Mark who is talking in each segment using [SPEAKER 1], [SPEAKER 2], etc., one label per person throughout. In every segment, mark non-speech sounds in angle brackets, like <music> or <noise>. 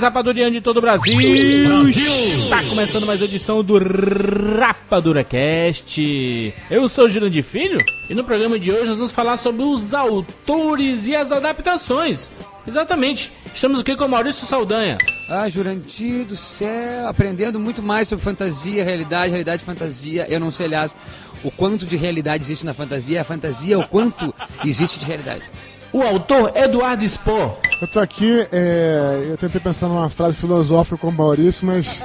[SPEAKER 1] Rapadurianos de todo o Brasil. Está começando mais uma edição do Rapadura Cast. Eu sou o Jurandir Filho e no programa de hoje nós vamos falar sobre os autores e as adaptações. Exatamente. Estamos aqui com o Maurício Saldanha.
[SPEAKER 2] Ah, Jurandir do céu, aprendendo muito mais sobre fantasia, realidade, realidade, fantasia. Eu não sei, aliás, o quanto de realidade existe na fantasia, a fantasia, o quanto existe de realidade.
[SPEAKER 1] O autor Eduardo Spohr.
[SPEAKER 3] Eu tô aqui, é, eu tentei pensar numa frase filosófica com o Maurício, mas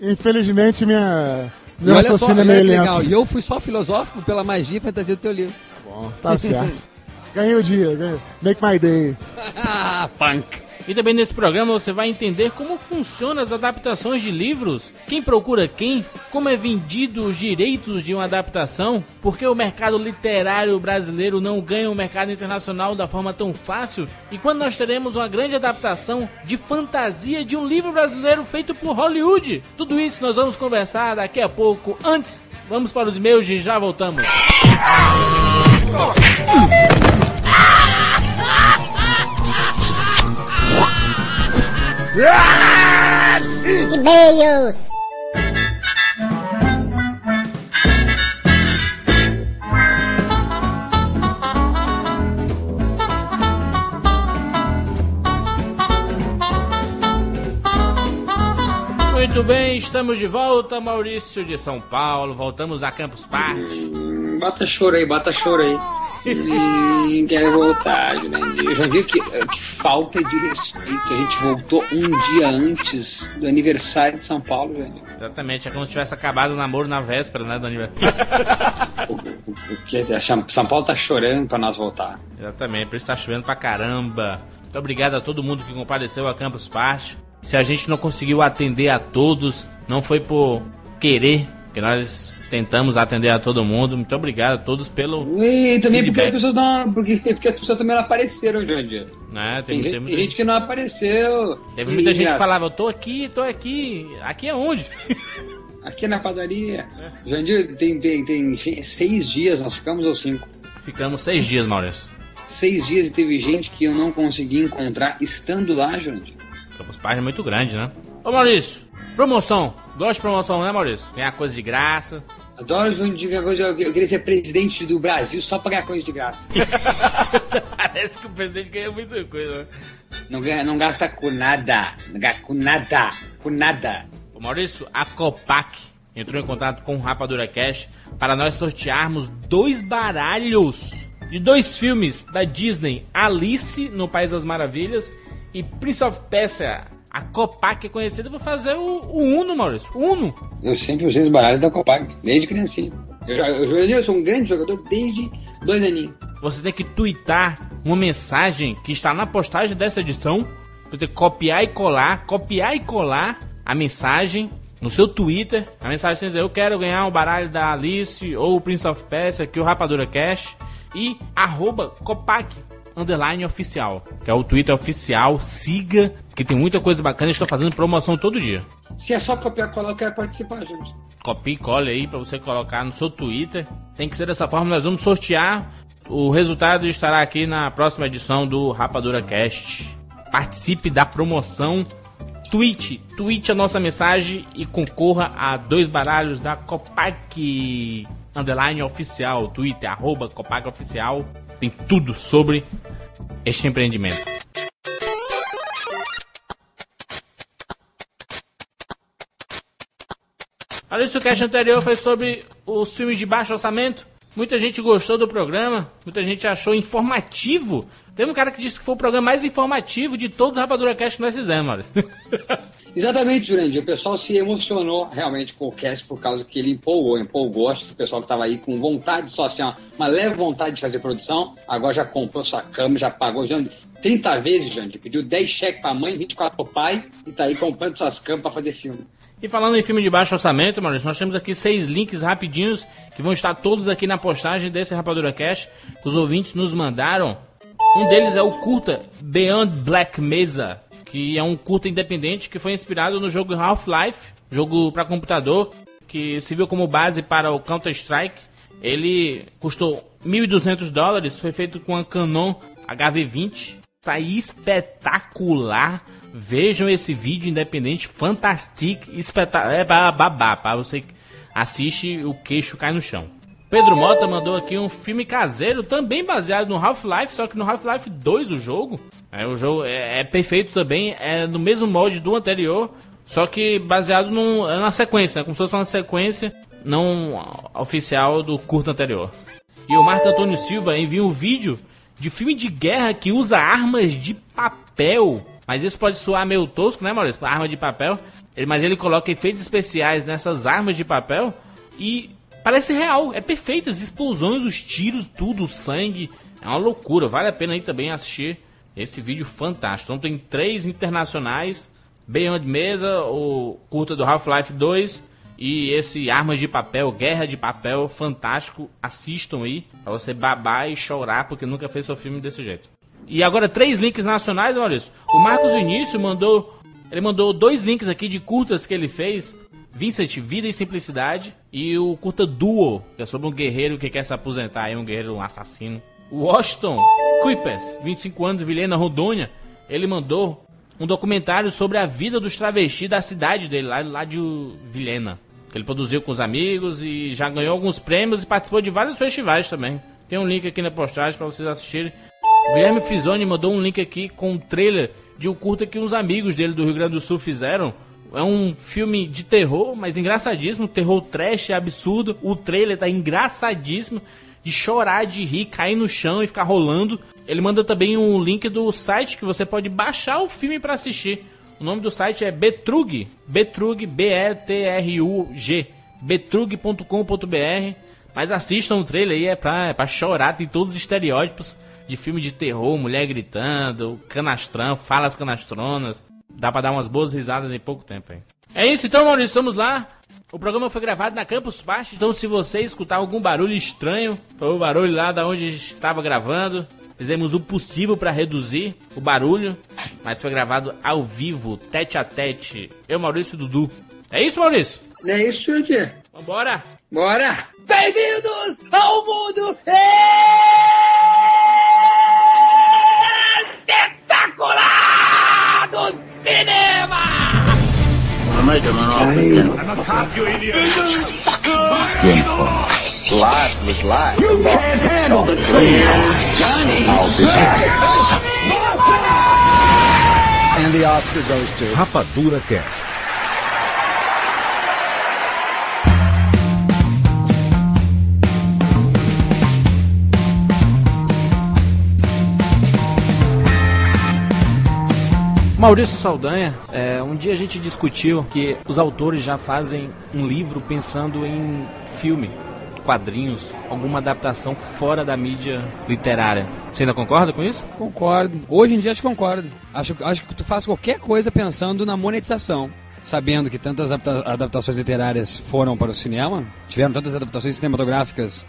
[SPEAKER 3] infelizmente minha, meu
[SPEAKER 2] olha só,
[SPEAKER 3] raciocínio é meio
[SPEAKER 2] legal. E eu fui só filosófico pela magia e fantasia do teu livro.
[SPEAKER 3] Bom, tá certo. <laughs> Ganhei o dia, ganhei. make my day.
[SPEAKER 2] ah, punk.
[SPEAKER 1] E também nesse programa você vai entender como funcionam as adaptações de livros, quem procura quem, como é vendido os direitos de uma adaptação, porque o mercado literário brasileiro não ganha o mercado internacional da forma tão fácil, e quando nós teremos uma grande adaptação de fantasia de um livro brasileiro feito por Hollywood. Tudo isso nós vamos conversar daqui a pouco. Antes, vamos para os e-mails e já voltamos. <laughs>
[SPEAKER 4] E-mails.
[SPEAKER 1] Muito bem, estamos de volta, Maurício de São Paulo. Voltamos a Campus Party.
[SPEAKER 5] Bota choro aí, bota choro aí. Hum, quero voltar, Jurandir. Eu já vi que, que falta de respeito. A gente voltou um dia antes do aniversário de São Paulo, Jurandir.
[SPEAKER 1] Exatamente, é como se tivesse acabado o namoro na véspera, né, do aniversário. <laughs>
[SPEAKER 5] O, o que a São Paulo tá chorando pra nós voltar.
[SPEAKER 1] Exatamente, por isso tá chovendo pra caramba. Muito obrigado a todo mundo que compareceu a Campus Party. Se a gente não conseguiu atender a todos, não foi por querer, que nós tentamos atender a todo mundo. Muito obrigado a todos pelo.
[SPEAKER 5] E também porque as pessoas não. Porque, porque as pessoas também não apareceram, Jurandir.
[SPEAKER 1] Né,
[SPEAKER 5] Tem,
[SPEAKER 1] tem,
[SPEAKER 5] gente,
[SPEAKER 1] tem muita,
[SPEAKER 5] tem gente que não apareceu.
[SPEAKER 1] teve muita
[SPEAKER 5] E
[SPEAKER 1] gente que falava, eu tô aqui, tô aqui. Aqui é onde? <laughs>
[SPEAKER 5] Aqui na padaria. Jurandir, tem, tem, tem gen- seis dias, nós ficamos ou cinco?
[SPEAKER 1] Ficamos seis dias, Maurício.
[SPEAKER 5] Seis dias e teve gente que eu não consegui encontrar estando lá.
[SPEAKER 1] Campus Party é muito grande, né? Ô Maurício, promoção. Gosta de promoção, né, Maurício? Ganhar coisa de graça.
[SPEAKER 5] Adoro que coisa- eu eu queria ser presidente do Brasil só pra ganhar coisa de graça. <laughs>
[SPEAKER 1] Parece que o presidente ganha muita coisa, né?
[SPEAKER 5] Não, ganha, não gasta com nada. Não gasta com nada. Com nada.
[SPEAKER 1] Ô Maurício, a Copac entrou em contato com o Rapadura Cash para nós sortearmos dois baralhos de dois filmes da Disney, Alice no País das Maravilhas e Prince of Persia. A Copac é conhecida por fazer o, o Uno, Maurício. Uno.
[SPEAKER 5] Eu sempre usei os baralhos da Copag, desde criancinha. Eu, já- eu, Jurandir, eu sou um grande jogador desde dois aninhos.
[SPEAKER 1] Você tem que twittar uma mensagem que está na postagem dessa edição. Você tem que copiar e colar, copiar e colar a mensagem no seu Twitter. A mensagem tem que dizer, eu quero ganhar o baralho da Alice ou o Prince of Persia, aqui o Rapadura Cash. E arroba Copac, underline oficial. Que é o Twitter oficial, siga, que tem muita coisa bacana. Estou fazendo promoção todo dia.
[SPEAKER 5] Se é só copiar e colar, eu quero participar, gente.
[SPEAKER 1] copie e cole aí pra você colocar no seu Twitter. Tem que ser dessa forma, nós vamos sortear. O resultado estará aqui na próxima edição do Rapadura Cast. Participe da promoção. Tweet, tweet a nossa mensagem e concorra a dois baralhos da Copac underline oficial, Twitter, arroba Copac oficial. Tem tudo sobre este empreendimento. Isso, o cast anterior foi sobre os filmes de baixo orçamento. Muita gente gostou do programa, muita gente achou informativo, Teve um cara que disse que foi o programa mais informativo de todos os Rapadura Cast que nós fizemos. <laughs>
[SPEAKER 5] Exatamente, Jurandir. O pessoal se emocionou realmente com o cast por causa que ele empolgou, empolgou. Acho que o pessoal que estava aí com vontade, só assim, uma leve vontade de fazer produção, agora já comprou sua cama, já pagou. Já, 30 vezes, Jandir. Pediu 10 cheques pra mãe, 24 pro pai e tá aí comprando suas camas pra fazer filme.
[SPEAKER 1] E falando em filme de baixo orçamento, Maurício, nós temos aqui seis links rapidinhos que vão estar todos aqui na postagem desse Rapadura Cash que os ouvintes nos mandaram. Um deles é o curta Beyond Black Mesa, que é um curta independente que foi inspirado no jogo Half-Life, jogo para computador, que serviu como base para o Counter-Strike. Ele custou 1.200 dólares, foi feito com a Canon HV20. Tá espetacular. Vejam esse vídeo independente, fantástico, espetacular. É babá, para você assiste o queixo cai no chão. Pedro Mota mandou aqui um filme caseiro, também baseado no Half-Life, só que no Half-Life 2 o jogo. É, o jogo é, é, perfeito também, é no mesmo molde do anterior, só que baseado num, na sequência, né, como se fosse uma sequência não oficial do curto anterior. E o Marco Antônio Silva envia um vídeo de filme de guerra que usa armas de papel. Mas isso pode soar meio tosco, né, Maurício? Arma de papel. Ele, mas ele coloca efeitos especiais nessas armas de papel e parece real. É perfeito. As explosões, os tiros, tudo, o sangue. É uma loucura. Vale a pena aí também assistir esse vídeo fantástico. Então tem três internacionais. Beyond Mesa, o curta do Half-Life 2 e esse Armas de Papel, Guerra de Papel, fantástico. Assistam aí, pra você babar e chorar, porque nunca fez seu filme desse jeito. E agora três links nacionais, isso. O Marcos Vinícius mandou. Ele mandou dois links aqui de curtas que ele fez. Vincent, Vida e Simplicidade. E o curta Duo, que é sobre um guerreiro que quer se aposentar aí, um guerreiro um assassino. Washington Kuipers, 25 anos, Vilhena Rodônia. Ele mandou um documentário sobre a vida dos travestis da cidade dele, lá, lá de Vilhena que ele produziu com os amigos e já ganhou alguns prêmios e participou de vários festivais também. Tem um link aqui na postagem para vocês assistirem. O Guilherme Fizoni mandou um link aqui com um trailer de um curta que uns amigos dele do Rio Grande do Sul fizeram. É um filme de terror, mas engraçadíssimo, terror trash, absurdo. O trailer tá engraçadíssimo, de chorar, de rir, cair no chão e ficar rolando. Ele manda também um link do site que você pode baixar o filme para assistir. O nome do site é Betrug, Betrug, B-E-T-R-U-G, betrug.com.br. Mas assistam o trailer aí, é pra, é pra chorar, tem todos os estereótipos de filme de terror, mulher gritando, canastrão, falas canastronas. Dá pra dar umas boas risadas em pouco tempo aí. É isso então, Maurício, vamos lá. O programa foi gravado na Campus Party, então se você escutar algum barulho estranho, foi o barulho lá da onde estava gravando, Fizemos o possível para reduzir o barulho, mas foi gravado ao vivo, tete a tete. Eu, Maurício e Dudu. É isso, Maurício?
[SPEAKER 5] É isso, Jurandir.
[SPEAKER 1] Vambora!
[SPEAKER 5] Bora!
[SPEAKER 2] Bem-vindos ao mundo espetacular do cinema!
[SPEAKER 4] make him an offer again. I'm a cop, you idiot. James Bond. Life was life. You can't handle the truth. Johnny. I'll be back.
[SPEAKER 6] And the Oscar goes to Rapadura Cast.
[SPEAKER 1] Maurício Saldanha, é, um dia a gente discutiu que os autores já fazem um livro pensando em filme, quadrinhos, alguma adaptação fora da mídia literária. Você ainda concorda com isso?
[SPEAKER 2] Concordo. Hoje em dia acho que concordo. Acho, acho que tu faz qualquer coisa pensando na monetização sabendo que tantas adaptações literárias foram para o cinema, tiveram tantas adaptações cinematográficas,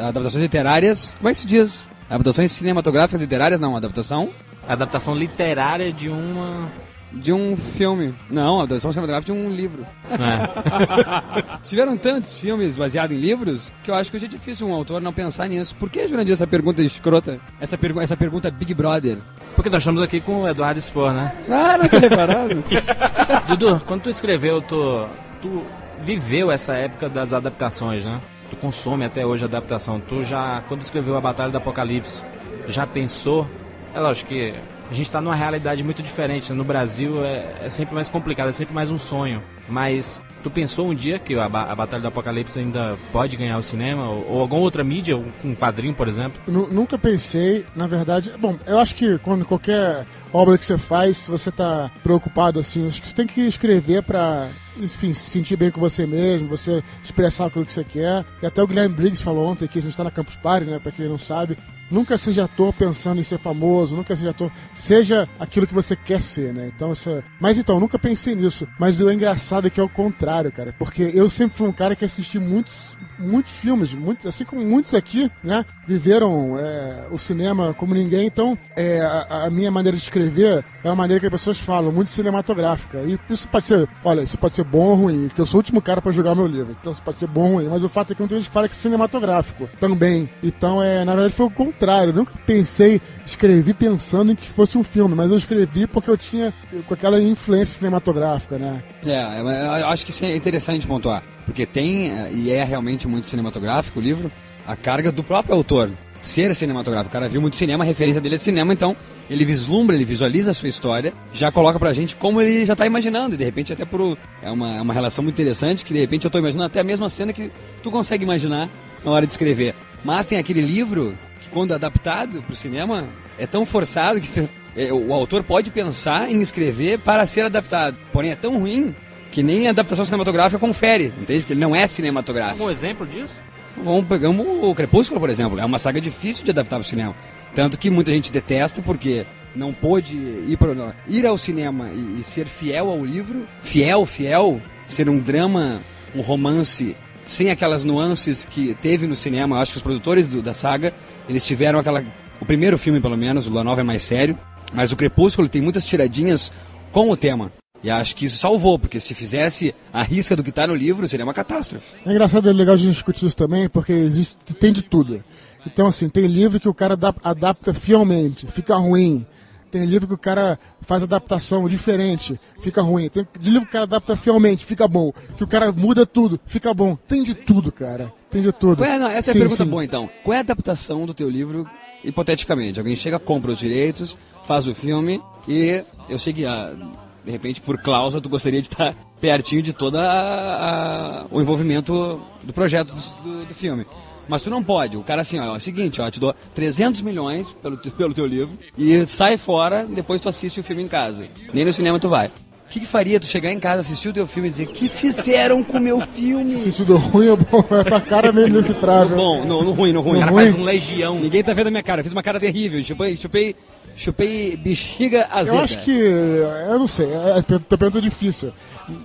[SPEAKER 2] adaptações literárias, como é que se diz? Adaptações cinematográficas literárias, não, adaptação
[SPEAKER 1] adaptação literária de uma.
[SPEAKER 2] De um filme. Não, adaptação cinematográfica de um livro. É. <laughs> Tiveram tantos filmes baseados em livros que eu acho que hoje é difícil um autor não pensar nisso. Por que, Jurandir, essa pergunta escrota? Essa, pergu essa pergunta Big Brother?
[SPEAKER 1] Porque nós estamos aqui com o Eduardo Spor, né?
[SPEAKER 2] Ah, não tinha reparado. <laughs>
[SPEAKER 1] Dudu, quando tu escreveu, tu, tu viveu essa época das adaptações, né? Tu consome até hoje a adaptação. Tu já, quando escreveu a Batalha do Apocalipse, já pensou é lógico que a gente está numa realidade muito diferente. Né? No Brasil é, é, sempre mais complicado, é sempre mais um sonho. Mas Tu pensou um dia que a, a Batalha do Apocalipse ainda pode ganhar o cinema? Ou, ou alguma outra mídia, um quadrinho, por exemplo?
[SPEAKER 3] nunca pensei, na verdade. Bom, eu acho que quando qualquer obra que você faz, se você tá preocupado assim, você tem que escrever para enfim, se sentir bem com você mesmo, você expressar aquilo que você quer. E até o Guilherme Briggs falou ontem que a gente tá na Campus Party, né? Pra quem não sabe. Nunca seja ator pensando em ser famoso, nunca seja ator. Seja aquilo que você quer ser, né? Então, essa... Mas então, nunca pensei nisso. Mas o engraçado é que é o contrário, cara. Porque eu sempre fui um cara que assisti muitos, muitos filmes, muitos, assim como muitos aqui, né? Viveram é, o cinema como ninguém. Então, é, a, a, minha maneira de escrever é uma maneira que as pessoas falam, muito cinematográfica. E isso pode ser, olha, isso pode ser bom ou ruim, que eu sou o último cara para jogar meu livro. Então, isso pode ser bom ou ruim. Mas o fato é que muita gente fala que é cinematográfico também. Então, é, na verdade, foi o contrário nunca pensei, escrevi pensando em que fosse um filme, mas eu escrevi porque eu tinha com aquela influência cinematográfica, né?
[SPEAKER 2] É, eu acho que isso é interessante pontuar, porque tem, e é realmente muito cinematográfico o livro, a carga do próprio autor ser cinematográfico. O cara viu muito cinema, a referência dele é cinema, então ele vislumbra, ele visualiza a sua história, já coloca pra gente como ele já tá imaginando, e de repente até por... É uma, é uma relação muito interessante, que de repente eu tô imaginando até a mesma cena que tu consegue imaginar na hora de escrever. Mas tem aquele livro quando adaptado para o cinema, é tão forçado que é, o autor pode pensar em escrever para ser adaptado. Porém, é tão ruim que nem a adaptação cinematográfica confere, entende? Porque ele não é cinematográfico.
[SPEAKER 1] Um exemplo disso?
[SPEAKER 2] Vamos pegamos o Crepúsculo, por exemplo. É uma saga difícil de adaptar para o cinema. Tanto que muita gente detesta porque não pôde ir, pro, ir ao cinema e, e ser fiel ao livro. Fiel, fiel. Ser um drama, um romance sem aquelas nuances que teve no cinema. Eu acho que os produtores do, da saga eles tiveram aquela. O primeiro filme, pelo menos, o La Nova é mais sério. Mas o Crepúsculo tem muitas tiradinhas com o tema. E acho que isso salvou, porque se fizesse a risca do que está no livro, seria uma catástrofe.
[SPEAKER 3] É engraçado, é legal a gente discutir isso também, porque existe, tem de tudo. Então, assim, tem livro que o cara adapta fielmente, fica ruim. Tem livro que o cara faz adaptação diferente, fica ruim. Tem livro que o cara adapta fielmente, fica bom. Que o cara muda tudo, fica bom. Tem de tudo, cara. De tudo.
[SPEAKER 2] É, não, essa sim, é a pergunta sim. boa, então. Qual é a adaptação do teu livro, hipoteticamente? Alguém chega, compra os direitos, faz o filme e eu sei que, ah, de repente, por cláusula, tu gostaria de estar <laughs> pertinho de todo o envolvimento do projeto do, do, do filme. Mas tu não pode. O cara assim, ó, é o seguinte, ó, te dou 300 milhões pelo, <laughs> pelo teu livro e sai fora, depois tu assiste o filme em casa. Nem no cinema tu vai. O que, que, faria tu chegar em casa, assistir o teu filme e dizer que fizeram com o meu filme?
[SPEAKER 3] Assistido ruim ou bom? É tua cara mesmo nesse prazo.
[SPEAKER 2] No bom, no, no ruim, no ruim. No
[SPEAKER 1] o cara ruim. faz um legião.
[SPEAKER 2] Ninguém tá vendo a minha cara, eu fiz uma cara terrível. Chupei, chupei, chupei bexiga azeda.
[SPEAKER 3] Eu acho que, eu não sei, é, é, tua pergunta é difícil.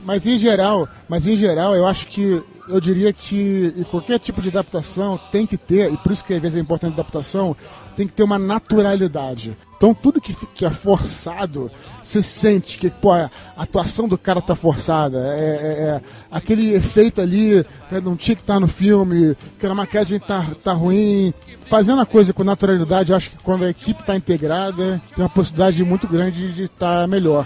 [SPEAKER 3] Mas em geral, mas em geral, eu acho que eu diria que qualquer tipo de adaptação tem que ter, e por isso que às vezes é importante a adaptação, tem que ter uma naturalidade. Então tudo que, que é forçado, você sente que pô, a atuação do cara tá forçada. É, é, é aquele efeito ali né, não tinha que estar tá no filme, que a maquiagem tá, tá ruim. Fazendo a coisa com naturalidade, acho que quando a equipe está integrada, tem uma possibilidade muito grande de estar tá melhor.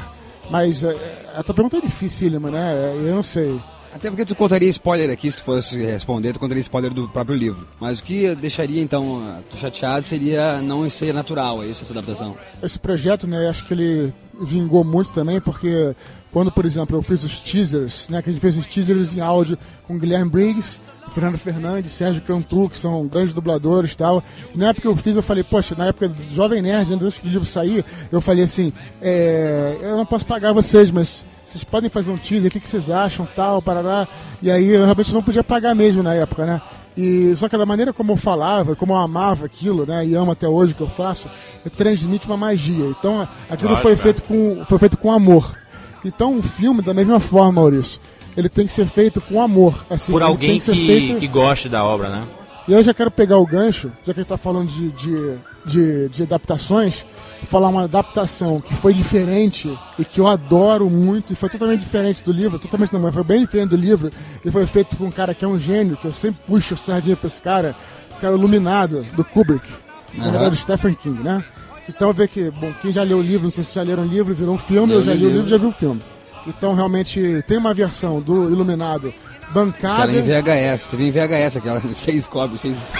[SPEAKER 3] Mas é, a tua pergunta é dificílima, né? Eu não sei.
[SPEAKER 2] Até porque tu contaria spoiler aqui, se tu fosse responder, tu contaria spoiler do próprio livro. Mas o que deixaria, então, chateado seria não ser natural, é isso, essa adaptação?
[SPEAKER 3] Esse projeto, né, acho que ele vingou muito também, porque quando, por exemplo, eu fiz os teasers, né, que a gente fez os teasers em áudio com Guilherme Briggs, Fernando Fernandes, Sérgio Cantu, que são grandes dubladores e tal. Na época que eu fiz, eu falei, poxa, na época do Jovem Nerd, antes do livro sair, eu falei assim, é, eu não posso pagar vocês, mas vocês podem fazer um teaser, o que, que vocês acham, tal, parará. E aí eu realmente não podia pagar mesmo na época, né? E só que da maneira como eu falava, como eu amava aquilo, né, e amo até hoje o que eu faço, transmite uma magia. Então aquilo Lógico, foi feito com foi feito com amor. Então um filme da mesma forma, Maurício, ele tem que ser feito com amor, assim,
[SPEAKER 1] por alguém que, que, feito... que goste da obra, né?
[SPEAKER 3] E eu já quero pegar o gancho, já que a gente está falando de, de, de, de adaptações, falar uma adaptação que foi diferente e que eu adoro muito e foi totalmente diferente do livro, totalmente não, mas foi bem diferente do livro e foi feito por um cara que é um gênio, que eu sempre puxo o sardinha pra esse cara, que é o Iluminado, do Kubrick, na verdade do Stephen King, né? Então vê que, bom, quem já leu o livro, não sei se já leram o livro, virou um filme, eu, eu já li o livro, já vi o filme. Então realmente tem uma versão do Iluminado bancada.
[SPEAKER 2] Aquela em VHS, teve em VHS aquela <laughs> seis cópias, seis.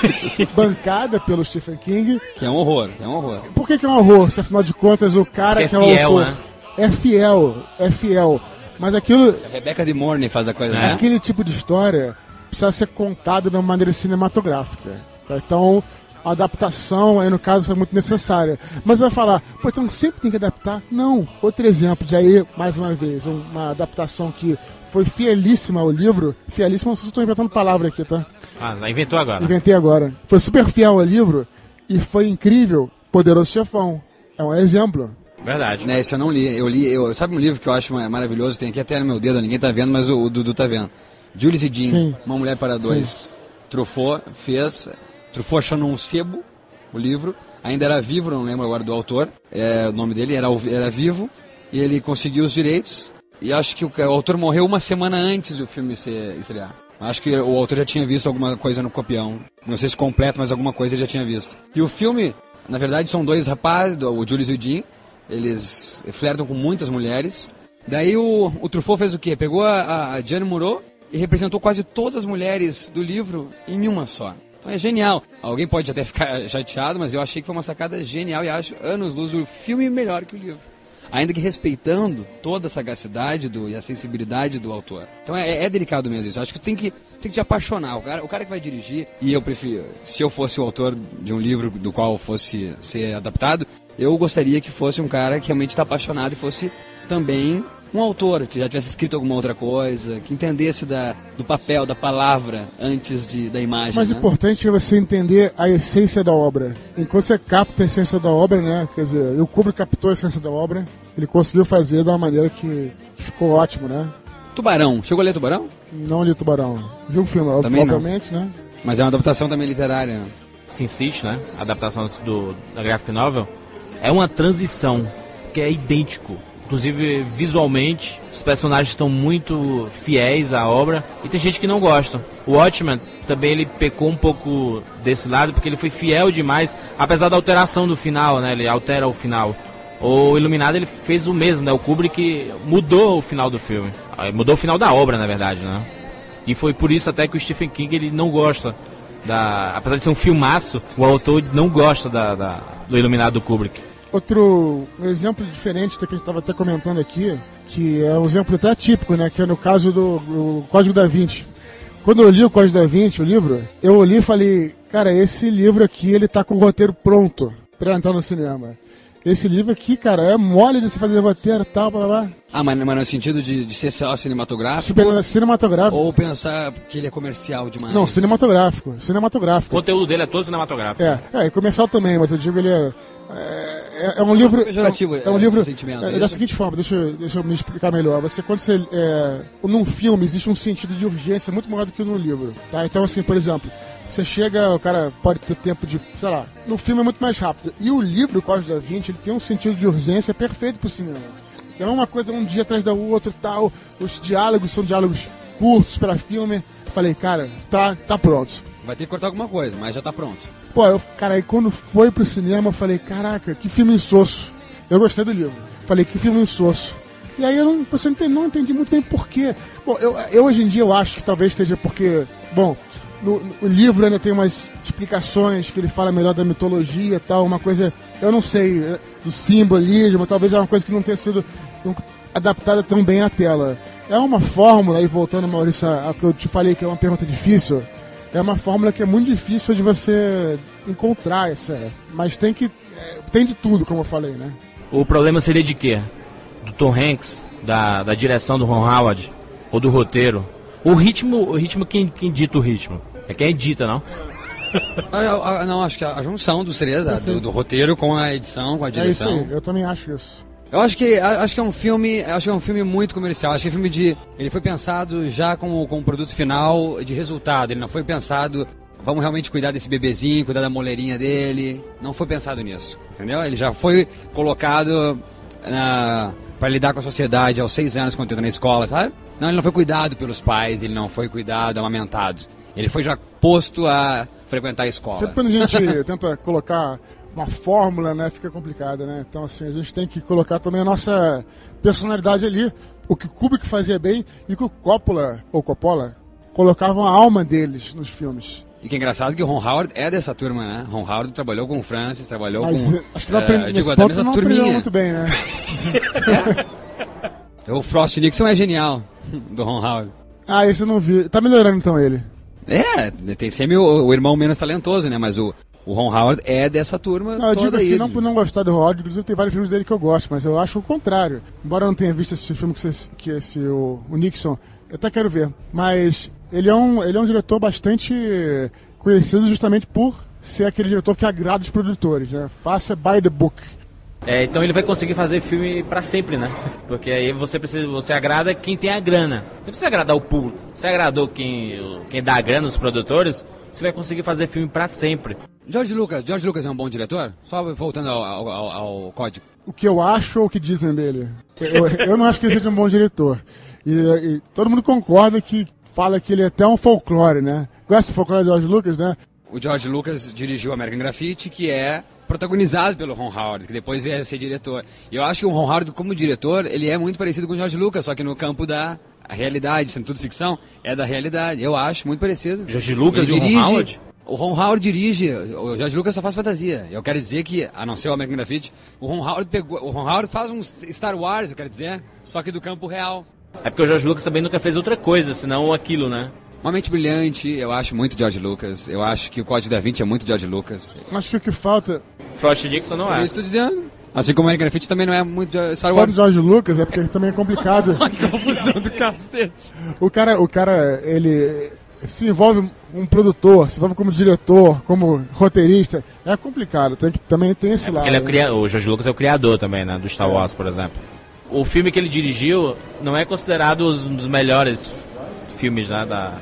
[SPEAKER 3] bancada pelo Stephen King.
[SPEAKER 2] Que é um horror, é um horror.
[SPEAKER 3] Por que, que é um horror? Se afinal de contas o cara que, é, que é fiel, o autor né? é fiel, é fiel. Mas aquilo,
[SPEAKER 2] A Rebecca de Morney faz a coisa, né?
[SPEAKER 3] aquele tipo de história precisa ser contado de uma maneira cinematográfica. tá? Então, a adaptação aí no caso foi muito necessária. Mas vai falar, pô, então sempre tem que adaptar? Não. Outro exemplo de aí, mais uma vez, um- uma adaptação que foi fielíssima ao livro. Fielíssima, não sei se estou inventando palavra aqui, tá?
[SPEAKER 1] Ah, inventou agora.
[SPEAKER 3] Inventei agora. Foi super fiel ao livro e foi incrível. Poderoso Chefão. É um exemplo.
[SPEAKER 1] Verdade.
[SPEAKER 2] Né, esse eu não li. Eu li, eu, sabe um livro que eu acho ma- maravilhoso? Tem aqui até no meu dedo, ninguém tá vendo, mas o, o Dudu tá vendo. Julius e Jean,
[SPEAKER 3] Sim.
[SPEAKER 2] Uma Mulher para Dois. Truffaut fez. Truffaut achou num sebo o livro. Ainda era vivo, não lembro agora do autor. É, o nome dele era, era vivo. E ele conseguiu os direitos. E acho que o, o autor morreu uma semana antes do filme ser estrear. Acho que o autor já tinha visto alguma coisa no copião. Não sei se completo, mas alguma coisa ele já tinha visto. E o filme, na verdade, são dois rapazes, o Julius e o Jean. Eles flertam com muitas mulheres. Daí o, o Truffaut fez o quê? Pegou a, a, Gianni Moreau e representou quase todas as mulheres do livro em uma só. Então é genial. Alguém pode até ficar <laughs> chateado, mas eu achei que foi uma sacada genial e acho anos luz o filme melhor que o livro. Ainda que respeitando toda a sagacidade do, e a sensibilidade do autor. Então é, é delicado mesmo isso. Acho que tem que, tem que te apaixonar. O cara, o cara que vai dirigir, e eu prefiro, se eu fosse o autor de um livro do qual fosse ser adaptado, eu gostaria que fosse um cara que realmente está apaixonado e fosse também um autor que já tivesse escrito alguma outra coisa, que entendesse da, do papel, da palavra antes de, da imagem.
[SPEAKER 3] Mais
[SPEAKER 2] né?
[SPEAKER 3] importante é você entender a essência da obra. Enquanto você capta a essência da obra, né? Quer dizer, o Kubrick captou a essência da obra, ele conseguiu fazer de uma maneira que ficou ótimo, né?
[SPEAKER 2] Tubarão. Chegou a ler Tubarão?
[SPEAKER 3] Não li Tubarão. Vi o filme,
[SPEAKER 2] Também não.
[SPEAKER 3] obviamente, né?
[SPEAKER 2] Mas é uma adaptação também literária.
[SPEAKER 1] Sin City, né? A adaptação do, da graphic novel. É uma transição, que é idêntico. Inclusive, visualmente, os personagens estão muito fiéis à obra. E tem gente que não gosta. O Watchmen também ele pecou um pouco desse lado, porque ele foi fiel demais, apesar da alteração do final, né? Ele altera o final. O Iluminado ele fez o mesmo, né? O Kubrick mudou o final do filme. Ah, Mudou o final da obra, na verdade, né? E foi por isso até que o Stephen King ele não gosta da. Apesar de ser um filmaço, o autor não gosta da, da- do Iluminado do Kubrick.
[SPEAKER 3] Outro exemplo diferente que a gente estava até comentando aqui, que é um exemplo até típico, né? Que é no caso do, Código da Vinci. Quando eu li o Código da Vinci, o livro, eu li e falei, cara, esse livro aqui, ele tá com o roteiro pronto pra entrar no cinema. Esse livro aqui, cara, é mole de se fazer roteiro e tal, blá, blá, blá.
[SPEAKER 2] Ah, mas, mas no sentido de, de ser só cinematográfico?
[SPEAKER 3] Super, cinematográfico.
[SPEAKER 2] Ou pensar que ele é comercial demais?
[SPEAKER 3] Não, cinematográfico. Cinematográfico.
[SPEAKER 1] O conteúdo dele é todo cinematográfico.
[SPEAKER 3] É, é, e comercial também, mas eu digo ele é. É, é um livro.
[SPEAKER 2] pejorativo,
[SPEAKER 3] é um
[SPEAKER 2] é,
[SPEAKER 3] livro.
[SPEAKER 2] esse sentimento,
[SPEAKER 3] é,
[SPEAKER 2] é
[SPEAKER 3] da
[SPEAKER 2] isso?
[SPEAKER 3] seguinte forma, deixa, eu- deixa eu me explicar melhor. Você, quando você. É, num filme, existe um sentido de urgência muito maior do que no livro. Tá? Então, assim, por exemplo, você chega, o cara pode ter tempo de. Sei lá, no filme é muito mais rápido. E o livro, o Código da Vinci, ele tem um sentido de urgência perfeito pro cinema. É uma coisa um dia atrás da outra e tal. Os diálogos são diálogos curtos para filme. Falei, cara, tá, tá pronto.
[SPEAKER 2] Vai ter que cortar alguma coisa, mas já tá pronto.
[SPEAKER 3] Pô, eu, cara, aí quando foi pro cinema, eu falei, caraca, que filme insosso. Eu gostei do livro. Falei, que filme insosso. E aí eu não, você não entendi, não entendi muito bem por quê. Bom, eu, eu hoje em dia eu acho que talvez seja porque, bom, no, no- livro ainda tem umas explicações que ele fala melhor da mitologia e tal, uma coisa, eu não sei, é, do simbolismo, talvez é uma coisa que não tenha sido adaptada tão bem à tela. É uma fórmula, aí voltando, Maurício, ao que eu te falei que é uma pergunta difícil, é uma fórmula que é muito difícil de você encontrar, essa, mas tem que, é, tem de tudo, como eu falei, né?
[SPEAKER 1] O problema seria de quê? Do Tom Hanks, da, da direção do Ron Howard, ou do roteiro? O ritmo, o ritmo quem, quem dita o ritmo? É quem edita, não?
[SPEAKER 2] Ah, ah, ah, não, acho que a, a junção dos três, a- do, do roteiro com a edição, com a
[SPEAKER 3] É isso
[SPEAKER 2] direção.
[SPEAKER 3] aí, eu também acho isso.
[SPEAKER 2] Eu acho que acho que é um filme, acho que é um filme muito comercial. Acho que é um filme de, ele foi pensado já como com um produto final de resultado. Ele não foi pensado, vamos realmente cuidar desse bebezinho, cuidar da moleirinha dele. Não foi pensado nisso, entendeu? Ele já foi colocado para lidar com a sociedade aos seis anos quando entrou na escola, sabe? Não, ele não foi cuidado pelos pais, ele não foi cuidado, amamentado. Ele foi já posto a frequentar a escola.
[SPEAKER 3] Sempre quando a gente <laughs> tenta colocar uma fórmula, né, fica complicado, né? Então, assim, a gente tem que colocar também a nossa personalidade ali. O que o Kubrick fazia bem e que o Coppola, ou Coppola, colocavam a alma deles nos filmes.
[SPEAKER 2] E que é engraçado que o Ron Howard é dessa turma, né? Ron Howard trabalhou com o Francis, trabalhou
[SPEAKER 3] Mas
[SPEAKER 2] com.
[SPEAKER 3] eh, acho que não
[SPEAKER 2] eh,
[SPEAKER 3] aprendi,
[SPEAKER 2] digo,
[SPEAKER 3] nesse
[SPEAKER 2] da
[SPEAKER 3] ponto não aprendeu
[SPEAKER 2] turminha.
[SPEAKER 3] muito bem, né? <laughs>
[SPEAKER 2] O Frost Nixon é genial, do Ron Howard.
[SPEAKER 3] Ah, esse eu não vi. Tá melhorando então ele.
[SPEAKER 2] É, tem sempre o, o irmão menos talentoso, né? Mas o, o Ron Howard é dessa turma
[SPEAKER 3] Não, eu digo assim,
[SPEAKER 2] aí.
[SPEAKER 3] não por não gostar do Rod, inclusive tem vários filmes dele que eu gosto, mas eu acho o contrário. Embora eu não tenha visto esse filme que, esse, que esse, o, o Nixon, eu até quero ver. Mas ele é, um, ele é um diretor bastante conhecido justamente por ser aquele diretor que agrada os produtores, né? Faça by the book.
[SPEAKER 1] É, então ele vai conseguir fazer filme pra sempre, né? Porque aí você precisa, você agrada quem tem a grana. Não precisa agradar o público. Você agradou quem, quem dá a grana, os produtores, você vai conseguir fazer filme pra sempre.
[SPEAKER 2] George Lucas, George Lucas é um bom diretor? Só voltando ao, ao- ao- ao código.
[SPEAKER 3] O que eu acho ou o que dizem dele? Eu, eu não acho que ele seja um bom diretor. E, e todo mundo concorda que fala que ele é até um folclore, né? Conhece o folclore de George Lucas, né?
[SPEAKER 2] O George Lucas dirigiu American Graffiti, que é protagonizado pelo Ron Howard, que depois veio a ser diretor. E eu acho que o Ron Howard, como diretor, ele é muito parecido com o George Lucas, só que no campo da realidade, sendo tudo ficção, é da realidade. Eu acho muito parecido.
[SPEAKER 1] George Lucas
[SPEAKER 2] Ele
[SPEAKER 1] e o Ron Howard?
[SPEAKER 2] O Ron Howard dirige, o George Lucas só faz fantasia. Eu quero dizer que, a não ser o American Graffiti, o Ron Howard pegou, o Ron Howard faz um Star Wars, eu quero dizer, só que do campo real.
[SPEAKER 1] É porque o George Lucas também nunca fez outra coisa, senão aquilo, né?
[SPEAKER 2] Uma mente brilhante, eu acho muito George Lucas. Eu acho que o Código da Vinci é muito George Lucas.
[SPEAKER 3] Acho que o que falta
[SPEAKER 1] Frost Nixon não
[SPEAKER 2] É
[SPEAKER 1] é.
[SPEAKER 2] eu tô dizendo. Assim como o American Graffiti também não é muito de Star
[SPEAKER 3] Fora do
[SPEAKER 2] Wars.
[SPEAKER 3] George Lucas é porque também é complicado. <laughs>
[SPEAKER 1] confusão do cacete.
[SPEAKER 3] o cara, o cara, ele se envolve um produtor, se envolve como diretor, como roteirista. É complicado, tem que, também tem esse lado.
[SPEAKER 1] Ele é o,
[SPEAKER 3] né?
[SPEAKER 1] cria... o George Lucas é o criador também, né? Do Star Wars, por exemplo. O filme que ele dirigiu não é considerado um dos melhores filmes né, da.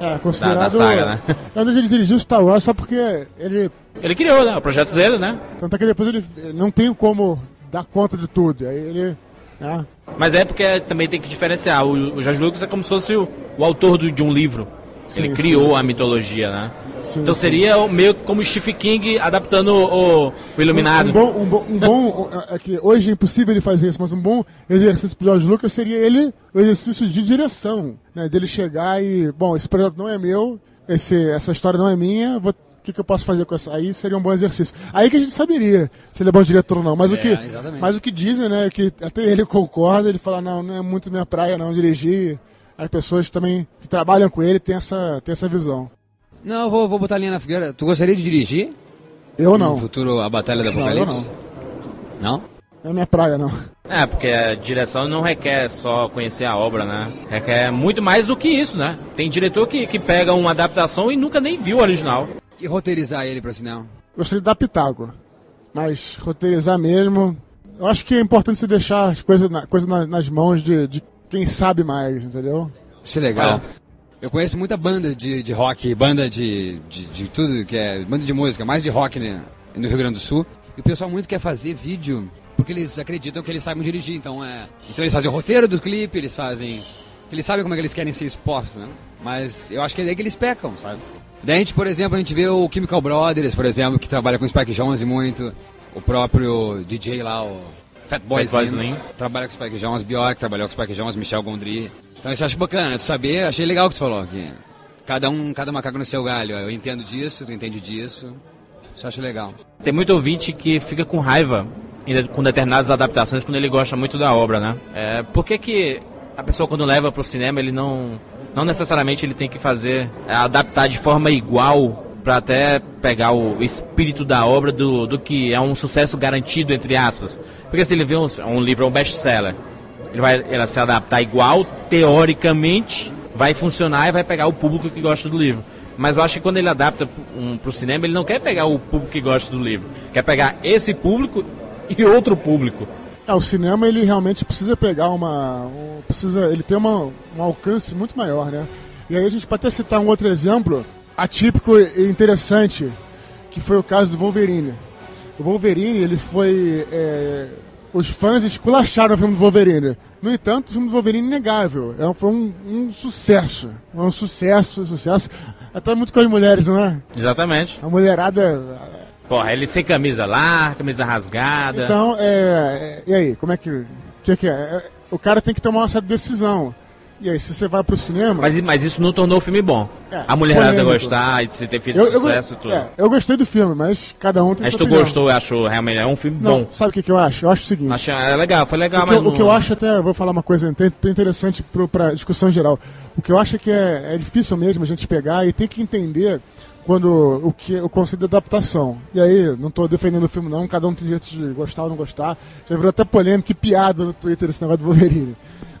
[SPEAKER 3] É, considerado.
[SPEAKER 1] da- da saga, né?
[SPEAKER 3] Na verdade, ele dirigiu Star Wars só porque ele.
[SPEAKER 1] Ele criou, né? O projeto dele, né?
[SPEAKER 3] Tanto é que depois ele não tem como dar conta de tudo. Aí ele. né?
[SPEAKER 1] Mas é porque também tem que diferenciar. O, o George Lucas é como se fosse o, o autor do- de um livro. Ele
[SPEAKER 3] Sim,
[SPEAKER 1] criou
[SPEAKER 3] sim,
[SPEAKER 1] a mitologia, né?
[SPEAKER 3] Sim,
[SPEAKER 1] então seria o- meio como Stephen King adaptando o, o Iluminado.
[SPEAKER 3] Um bom, um bom, um bom <laughs> é que hoje é impossível ele fazer isso, mas um bom exercício pro George Lucas seria ele o exercício de direção, né? Dele chegar e, bom, esse projeto não é meu, esse, essa história não é minha, vou- o que, que eu posso fazer com essa? Aí seria um bom exercício. Aí que a gente saberia se ele é bom diretor ou não. Mas o
[SPEAKER 2] É,
[SPEAKER 3] que,
[SPEAKER 2] exatamente.
[SPEAKER 3] mas o que dizem, né, é que até ele concorda, ele fala não, não é muito minha praia não dirigir. As pessoas também que trabalham com ele têm essa, têm essa visão.
[SPEAKER 2] Não, eu vou, vou botar a linha na fogueira. Tu gostaria de dirigir?
[SPEAKER 3] Eu
[SPEAKER 2] No
[SPEAKER 3] não.
[SPEAKER 2] futuro, a Batalha do
[SPEAKER 3] Não, eu
[SPEAKER 2] Apocalipse? Não?
[SPEAKER 3] Não é minha praia não.
[SPEAKER 1] É, porque a direção não requer só conhecer a obra, né? Requer muito mais do que isso, né? Tem diretor que, que pega uma adaptação e nunca nem viu o original.
[SPEAKER 2] E roteirizar ele pro cinema?
[SPEAKER 3] Gostaria de dar pitaco. Mas roteirizar mesmo. Eu acho que é importante você deixar as coisas, na- coisas na- nas mãos de, de quem sabe mais, entendeu?
[SPEAKER 2] Isso é legal.
[SPEAKER 1] Olha.
[SPEAKER 2] Eu conheço muita banda de, de rock, banda de, de, de tudo que é. banda de música, mais de rock né, no Rio Grande do Sul. E o pessoal muito quer fazer vídeo porque eles acreditam que eles sabem dirigir. Então, é, então eles fazem o roteiro do clipe, eles fazem. Eles sabem como é que eles querem ser expostos, né? Mas eu acho que é daí que eles pecam, sabe? Daí a gente, por exemplo, a gente vê o Chemical Brothers, por exemplo, que trabalha com o Spike Jonze muito. O próprio DJ lá, o Fatboy
[SPEAKER 1] Fatboy
[SPEAKER 2] Slim,
[SPEAKER 1] Slim.
[SPEAKER 2] trabalha com Spike Jonze, Bjork trabalhou com Spike Jonze, Michel Gondry. Então isso eu acho bacana, tu saber, achei legal o que tu falou, que cada um, cada macaco no seu galho. Eu entendo disso, tu entende disso. Isso eu acho legal.
[SPEAKER 1] Tem muito ouvinte que fica com raiva com determinadas adaptações quando ele gosta muito da obra, né? É, por que, que a pessoa quando leva pro cinema ele não não necessariamente ele tem que fazer é, adaptar de forma igual para até pegar o espírito da obra do, do que é um sucesso garantido entre aspas. Porque se ele vê um, um livro um best-seller, ele vai ele se adaptar igual teoricamente vai funcionar e vai pegar o público que gosta do livro. Mas eu acho que quando ele adapta um, para o cinema, ele não quer pegar o público que gosta do livro. Quer pegar esse público e outro público.
[SPEAKER 3] É, o cinema ele realmente precisa pegar uma. um- precisa, ele tem uma, um alcance muito maior, né? E aí a gente pode até citar um outro exemplo atípico e interessante, que foi o caso do Wolverine. O Wolverine, ele foi. é, os fãs esculacharam o filme do Wolverine. No entanto, o filme do Wolverine é inegável. É um, foi um, um sucesso. É um sucesso, sucesso. Até muito com as mulheres, não é?
[SPEAKER 1] Exatamente.
[SPEAKER 3] A mulherada
[SPEAKER 1] Porra, ele sem camisa lá, camisa rasgada.
[SPEAKER 3] Então, é, é, e aí, como é que, que, que é? É, O cara tem que tomar uma certa decisão. E aí, se você vai pro cinema.
[SPEAKER 1] Mas, mas isso não tornou o filme bom.
[SPEAKER 3] É,
[SPEAKER 1] a mulherada gostar e se ter feito
[SPEAKER 3] eu, eu,
[SPEAKER 1] sucesso e tudo.
[SPEAKER 3] é, eu gostei do filme, mas cada um tem
[SPEAKER 1] Mas
[SPEAKER 3] sua
[SPEAKER 1] tu
[SPEAKER 3] opinião.
[SPEAKER 1] gostou, achou realmente é um filme
[SPEAKER 3] Não,
[SPEAKER 1] bom.
[SPEAKER 3] sabe o que, que eu acho? Eu acho o seguinte.
[SPEAKER 1] Achei, é legal, foi legal,
[SPEAKER 3] o, que,
[SPEAKER 1] mas
[SPEAKER 3] eu- o
[SPEAKER 1] não-
[SPEAKER 3] que eu acho até, vou falar uma coisa inte- interessante pro, pra discussão geral. O que eu acho é que é, é difícil mesmo a gente pegar e tem que entender quando o que o conceito de adaptação. E aí, não estou defendendo o filme não, cada um tem direito de gostar ou não gostar. Já virou até polêmica e piada no Twitter esse negócio do Wolverine.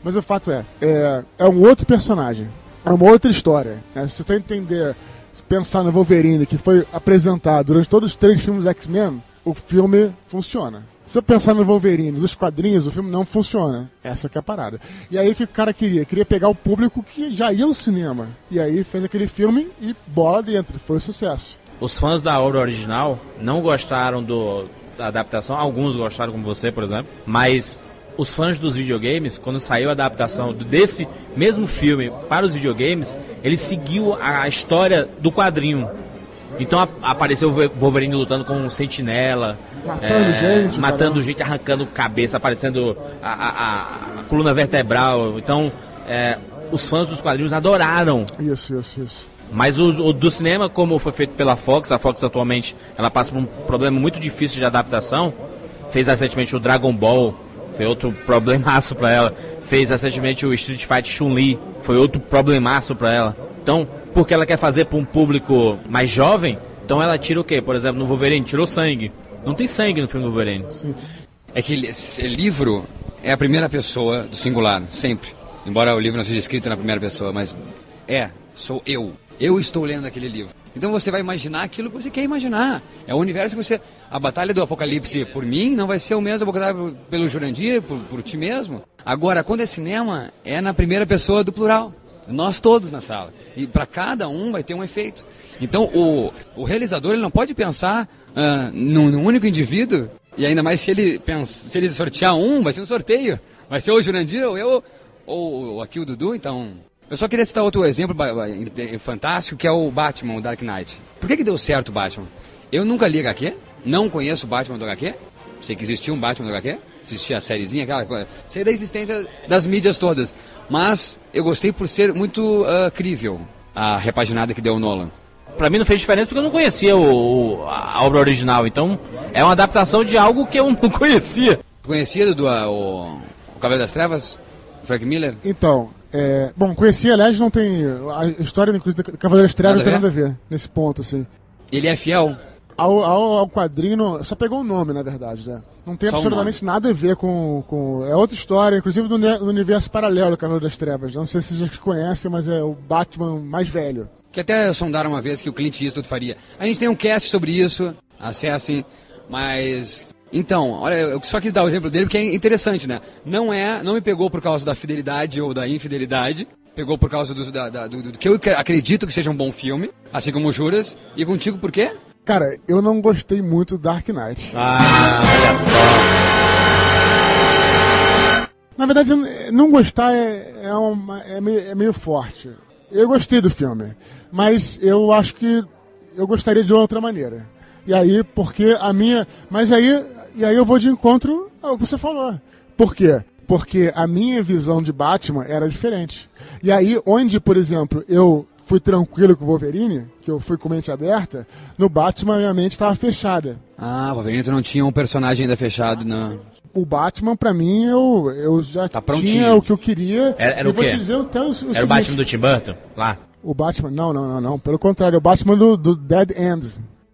[SPEAKER 3] Mas o fato é, é, é um outro personagem, é uma outra história. né? Se você entender, se pensar no Wolverine, que foi apresentado durante todos os três filmes X-Men, o filme funciona. Se eu pensar no Wolverine, dos quadrinhos, o filme não funciona. Essa que é a parada. E aí o que o cara queria? Queria pegar o público que já ia ao cinema. E aí fez aquele filme e bola dentro. Foi um sucesso.
[SPEAKER 1] Os fãs da obra original não gostaram do, da adaptação, alguns gostaram, como você, por exemplo, mas os fãs dos videogames, quando saiu a adaptação desse mesmo filme para os videogames, ele seguiu a, história do quadrinho. Então a- apareceu o Ve- Wolverine lutando com um sentinela,
[SPEAKER 3] Matando gente,
[SPEAKER 1] matando gente, arrancando cabeça, aparecendo a, a- a- a coluna vertebral. Então é, os fãs dos quadrinhos adoraram
[SPEAKER 3] Isso, isso, isso.
[SPEAKER 1] mas o, o do cinema, como foi feito pela Fox, a Fox atualmente ela passa por um problema muito difícil de adaptação. Fez recentemente o Dragon Ball, foi outro problemaço pra ela. Fez recentemente o Street Fighter Chun-Li, foi outro problemaço pra ela. Então, porque ela quer fazer pra um público mais jovem, então ela tira o quê? Por exemplo, no Wolverine, tirou sangue. Não tem sangue no filme do Wolverine.
[SPEAKER 2] É que esse livro é a primeira pessoa do singular, sempre. Embora o livro não seja escrito na primeira pessoa, mas é, sou eu. Eu estou lendo aquele livro. Então você vai imaginar aquilo que você quer imaginar. É o universo que você. A batalha do apocalipse por mim não vai ser o mesmo a batalha pelo Jurandir, por, por ti mesmo. Agora, quando é cinema, é na primeira pessoa do plural. Nós todos na sala. E para cada um vai ter um efeito. Então o, o realizador ele não pode pensar ah, num, num único indivíduo. E ainda mais se ele, pensa, se ele sortear um, vai ser um sorteio. Vai ser o Jurandir ou eu, ou, ou aqui o Dudu. Então. Eu só queria citar outro exemplo fantástico, que é o Batman, o Dark Knight. Por que, que deu certo o Batman? Eu nunca li HQ, não conheço o Batman do HQ. Sei que existia um Batman do HQ, existia a sériezinha, aquela coisa. Sei da existência das mídias todas. Mas eu gostei por ser muito ah, crível a repaginada que deu o Nolan.
[SPEAKER 1] Pra mim não fez diferença porque eu não conhecia o, o- a obra original. Então é uma adaptação de algo que eu <laughs> não conhecia.
[SPEAKER 2] Conhecia do, ah, o, o Cavaleiro das Trevas? Frank Miller?
[SPEAKER 3] Então, é, bom, conheci, aliás, não tem. A história, inclusive, da Cavaleiros Trevas não tem
[SPEAKER 2] Nada
[SPEAKER 3] a ver nesse ponto, assim.
[SPEAKER 2] Ele é fiel?
[SPEAKER 3] Ao, ao, ao quadrinho, só pegou o nome, na verdade, né? Não tem
[SPEAKER 2] Só
[SPEAKER 3] absolutamente nada a ver com, com. É outra história, inclusive do, do universo paralelo do Cavaleiro das Trevas. Não sei se vocês conhecem, mas é o Batman mais velho.
[SPEAKER 2] Que até sondaram uma vez que o Clint Eastwood faria. A gente tem um cast sobre isso, acessem, mas... Então, olha, eu só quis dar o exemplo dele porque é interessante, né? Não é, não me pegou por causa da fidelidade ou da infidelidade, pegou por causa do, da- da- do, do que eu acredito que seja um bom filme, assim como o Juras, e contigo por quê?
[SPEAKER 3] Cara, eu não gostei muito do Dark Knight.
[SPEAKER 1] Ah, olha só.
[SPEAKER 3] Na verdade, não gostar é, é, uma- é meio, é meio forte. Eu gostei do filme, mas eu acho que eu gostaria de outra maneira. E aí, porque a minha. Mas aí, e aí eu vou de encontro ao que você falou. Por quê? Porque a minha visão de Batman era diferente. E aí, onde, por exemplo, eu fui tranquilo com o Wolverine, que eu fui com mente aberta, no Batman minha mente estava fechada.
[SPEAKER 2] Ah, Wolverine, tu não tinha um personagem ainda fechado, não.
[SPEAKER 3] o Batman, pra mim, eu, eu já
[SPEAKER 2] Tá
[SPEAKER 3] tinha o que eu queria.
[SPEAKER 1] Era- era o
[SPEAKER 3] vou
[SPEAKER 1] quê?
[SPEAKER 3] te dizer até o, o
[SPEAKER 1] Era o Batman do Tim Burton? Lá.
[SPEAKER 3] O Batman, não, não, não, não. Pelo contrário, é o Batman do, do Dead End.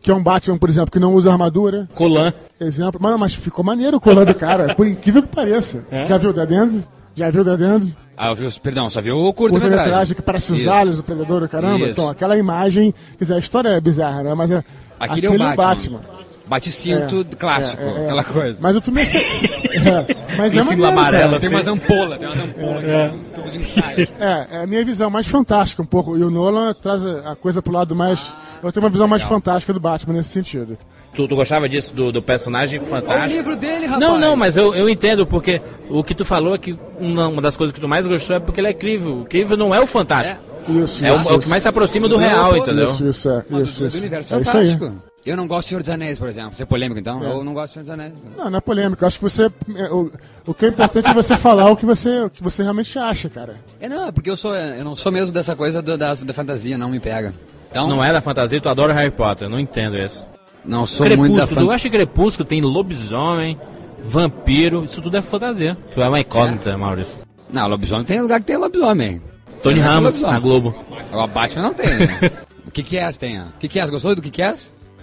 [SPEAKER 3] Que é um Batman, por exemplo, que não usa armadura.
[SPEAKER 1] Colan.
[SPEAKER 3] Exemplo. Mas, mas ficou maneiro o colando do cara, por incrível que pareça.
[SPEAKER 1] É?
[SPEAKER 3] Já viu o Dead End? Já viu o Dead End?
[SPEAKER 2] Ah, eu vi, os- perdão, só viu o
[SPEAKER 3] O
[SPEAKER 2] curta-metragem.
[SPEAKER 3] metragem que parece os olhos do predador do caramba.
[SPEAKER 2] Isso.
[SPEAKER 3] Então, aquela imagem. Quer dizer, a história é bizarra, né? Mas é.
[SPEAKER 2] Aquele é
[SPEAKER 3] aquele
[SPEAKER 2] o Batman. Bate-cinto
[SPEAKER 3] É,
[SPEAKER 2] clássico,
[SPEAKER 3] é, é.
[SPEAKER 2] aquela coisa.
[SPEAKER 3] Mas o filme é. <laughs> é mas é maneiro,
[SPEAKER 1] amarelo,
[SPEAKER 3] cara.
[SPEAKER 2] Tem umas ampolas, tem umas ampolas, é. uns tubos de ensaio.
[SPEAKER 3] É, é a minha visão mais fantástica um pouco. E o Nolan traz a coisa pro lado mais. Eu tenho uma visão mais fantástica do Batman nesse sentido.
[SPEAKER 1] Tu, tu gostava disso, do, do personagem
[SPEAKER 2] Olha o
[SPEAKER 1] fantástico?
[SPEAKER 2] livro dele, rapaz.
[SPEAKER 1] Não, não, mas eu, eu entendo, porque o que tu falou é que uma, uma das coisas que tu mais gostou é porque ele é crível. O crível não é o fantástico.
[SPEAKER 3] Isso,
[SPEAKER 1] É, o,
[SPEAKER 3] isso,
[SPEAKER 1] é o
[SPEAKER 3] isso.
[SPEAKER 1] que mais se aproxima do
[SPEAKER 2] Não,
[SPEAKER 1] real, entendeu?
[SPEAKER 3] Isso, isso, é. Isso, isso.
[SPEAKER 2] do universo
[SPEAKER 3] É isso aí.
[SPEAKER 2] Eu não gosto do Senhor dos Anéis, por exemplo. Você é polêmico, então?
[SPEAKER 3] É.
[SPEAKER 2] Eu não gosto do Senhor dos Anéis.
[SPEAKER 3] Não, não é polêmico. Eu acho que você. é, O, o que é importante é você falar o que você, o que você realmente acha, cara.
[SPEAKER 2] É, não, é porque eu sou, eu não sou mesmo dessa coisa do- da, da fantasia, não me pega. Então,
[SPEAKER 1] Não é da fantasia, tu adora Harry Potter, não entendo isso.
[SPEAKER 2] não sou muito da
[SPEAKER 1] Crepúsculo,
[SPEAKER 2] fantasia.
[SPEAKER 1] eu acho que Crepúsculo tem lobisomem, vampiro, isso tudo é fantasia. Tu é uma incógnita, Maurício.
[SPEAKER 2] Não, lobisomem tem lugar que tem lobisomem.
[SPEAKER 1] Tony
[SPEAKER 2] Tem
[SPEAKER 1] Ramos,
[SPEAKER 2] lobisomem.
[SPEAKER 1] na Globo.
[SPEAKER 2] O Batman não tem, né? <laughs> o que que é tem? ó? O que que é? Gostou do que que é?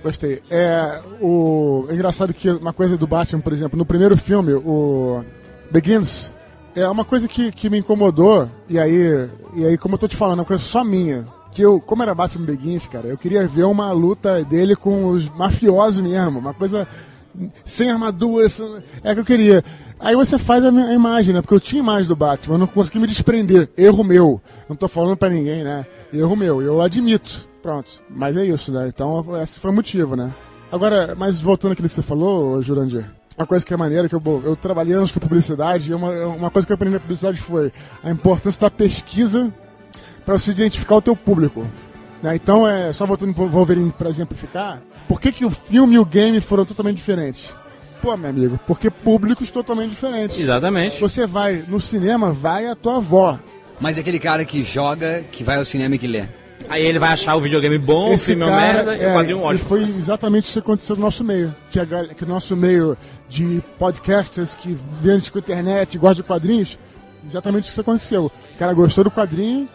[SPEAKER 3] Gostei. É, o, é engraçado que uma coisa do Batman, por exemplo, no primeiro filme, o Begins, é uma coisa que, que me incomodou, e aí, e aí, como eu tô te falando, é uma coisa só minha. Que eu, como era Batman Begins, cara, eu queria ver uma luta dele com os mafiosos mesmo, uma coisa sem armadura, sem- é que eu queria. Aí você faz a, minha, imagem, né? Porque eu tinha imagem do Batman, eu não consegui me desprender. Erro meu. Não tô falando pra ninguém, né? Erro meu, eu admito. Pronto. Mas é isso, né? Então, esse foi o motivo, né? Agora, mas voltando àquilo que você falou, Jurandir, uma coisa que é maneira, que eu, bom, eu trabalhei anos com publicidade, e uma, uma coisa que eu aprendi na publicidade foi a importância da pesquisa para você identificar o teu público. né? Então, é, só voltando pro Wolverine para exemplificar, por que, que o filme e o game foram totalmente diferentes? Pô, meu amigo, porque públicos totalmente diferentes.
[SPEAKER 1] Exatamente.
[SPEAKER 3] Você vai no cinema, vai a tua avó.
[SPEAKER 2] Mas é aquele cara que joga, que vai ao cinema e que lê.
[SPEAKER 1] Aí ele vai achar o videogame bom, o
[SPEAKER 3] Esse
[SPEAKER 1] filme é uma
[SPEAKER 3] cara,
[SPEAKER 1] merda e o
[SPEAKER 3] é,
[SPEAKER 1] quadrinho
[SPEAKER 3] e
[SPEAKER 1] ótimo.
[SPEAKER 3] foi exatamente isso que aconteceu no nosso meio. Que, a, que o nosso meio de podcasters que vêm com a internet, gostam de quadrinhos, exatamente isso que aconteceu. O cara gostou do quadrinho,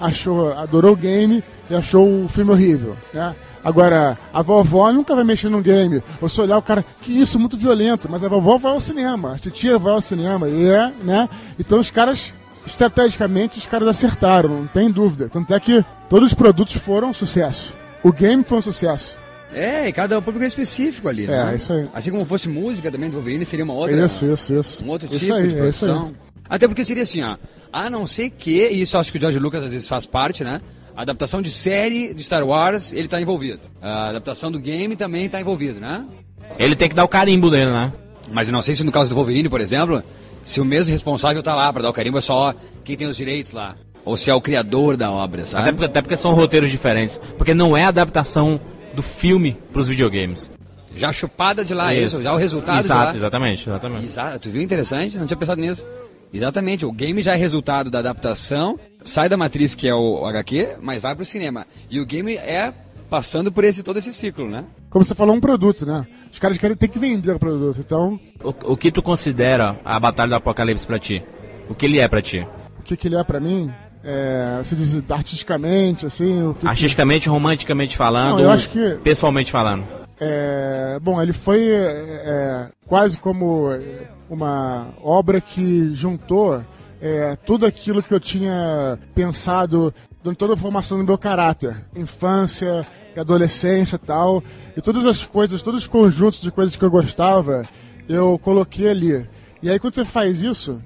[SPEAKER 3] achou, adorou o game e achou o filme horrível, né? Agora, a vovó nunca vai mexer num game. Ou se olhar o cara, que isso, muito violento. Mas a vovó vai ao cinema, a titia vai ao cinema. E é, né? Então os caras, estrategicamente, os caras acertaram, não tem dúvida. Tanto é que todos os produtos foram um sucesso. O game foi um sucesso.
[SPEAKER 2] É, e cada público é específico ali,
[SPEAKER 3] É,
[SPEAKER 2] né?
[SPEAKER 3] isso aí.
[SPEAKER 2] Assim como fosse música também do Wolverine, seria uma outra...
[SPEAKER 3] Isso, isso, isso.
[SPEAKER 2] Um outro
[SPEAKER 3] Isso
[SPEAKER 2] tipo
[SPEAKER 3] aí,
[SPEAKER 2] de
[SPEAKER 3] é
[SPEAKER 2] produção. Até porque seria assim, ó. A não ser que, e isso eu acho que o George Lucas às vezes faz parte, né? A adaptação de série de Star Wars, ele tá envolvido. A adaptação do game também tá envolvido, né?
[SPEAKER 1] Ele tem que dar o carimbo dele, né?
[SPEAKER 2] Mas eu não sei se no caso do Wolverine, por exemplo, se o mesmo responsável tá lá pra dar o carimbo é só quem tem os direitos lá. Ou se é o criador da obra, sabe?
[SPEAKER 1] Até porque, até porque são roteiros diferentes. Porque não é a adaptação do filme pros videogames.
[SPEAKER 2] Já chupada de lá, isso, já o resultado
[SPEAKER 1] Exato,
[SPEAKER 2] de lá.
[SPEAKER 1] exatamente, exatamente.
[SPEAKER 2] Exato, tu viu interessante? Não tinha pensado nisso. Exatamente, o game já é resultado da adaptação, sai da matriz que é o HQ, mas vai pro cinema. E o game é passando por esse todo esse ciclo, né?
[SPEAKER 3] Como você falou, um produto, né? Os caras querem ter que vender o produto. Então,
[SPEAKER 1] O, o que tu considera a Batalha do Apocalipse pra ti? O que ele é pra ti?
[SPEAKER 3] o que, que ele é pra mim? É, você diz artisticamente, assim, o que que-
[SPEAKER 1] Artisticamente, romanticamente falando,
[SPEAKER 3] Não, eu acho que-
[SPEAKER 1] pessoalmente falando.
[SPEAKER 3] É, bom, ele foi é, quase como uma obra que juntou é, tudo aquilo que eu tinha pensado durante toda a formação do meu caráter, infância, adolescência e tal, e todas as coisas, todos os conjuntos de coisas que eu gostava, eu coloquei ali. E aí quando você faz isso,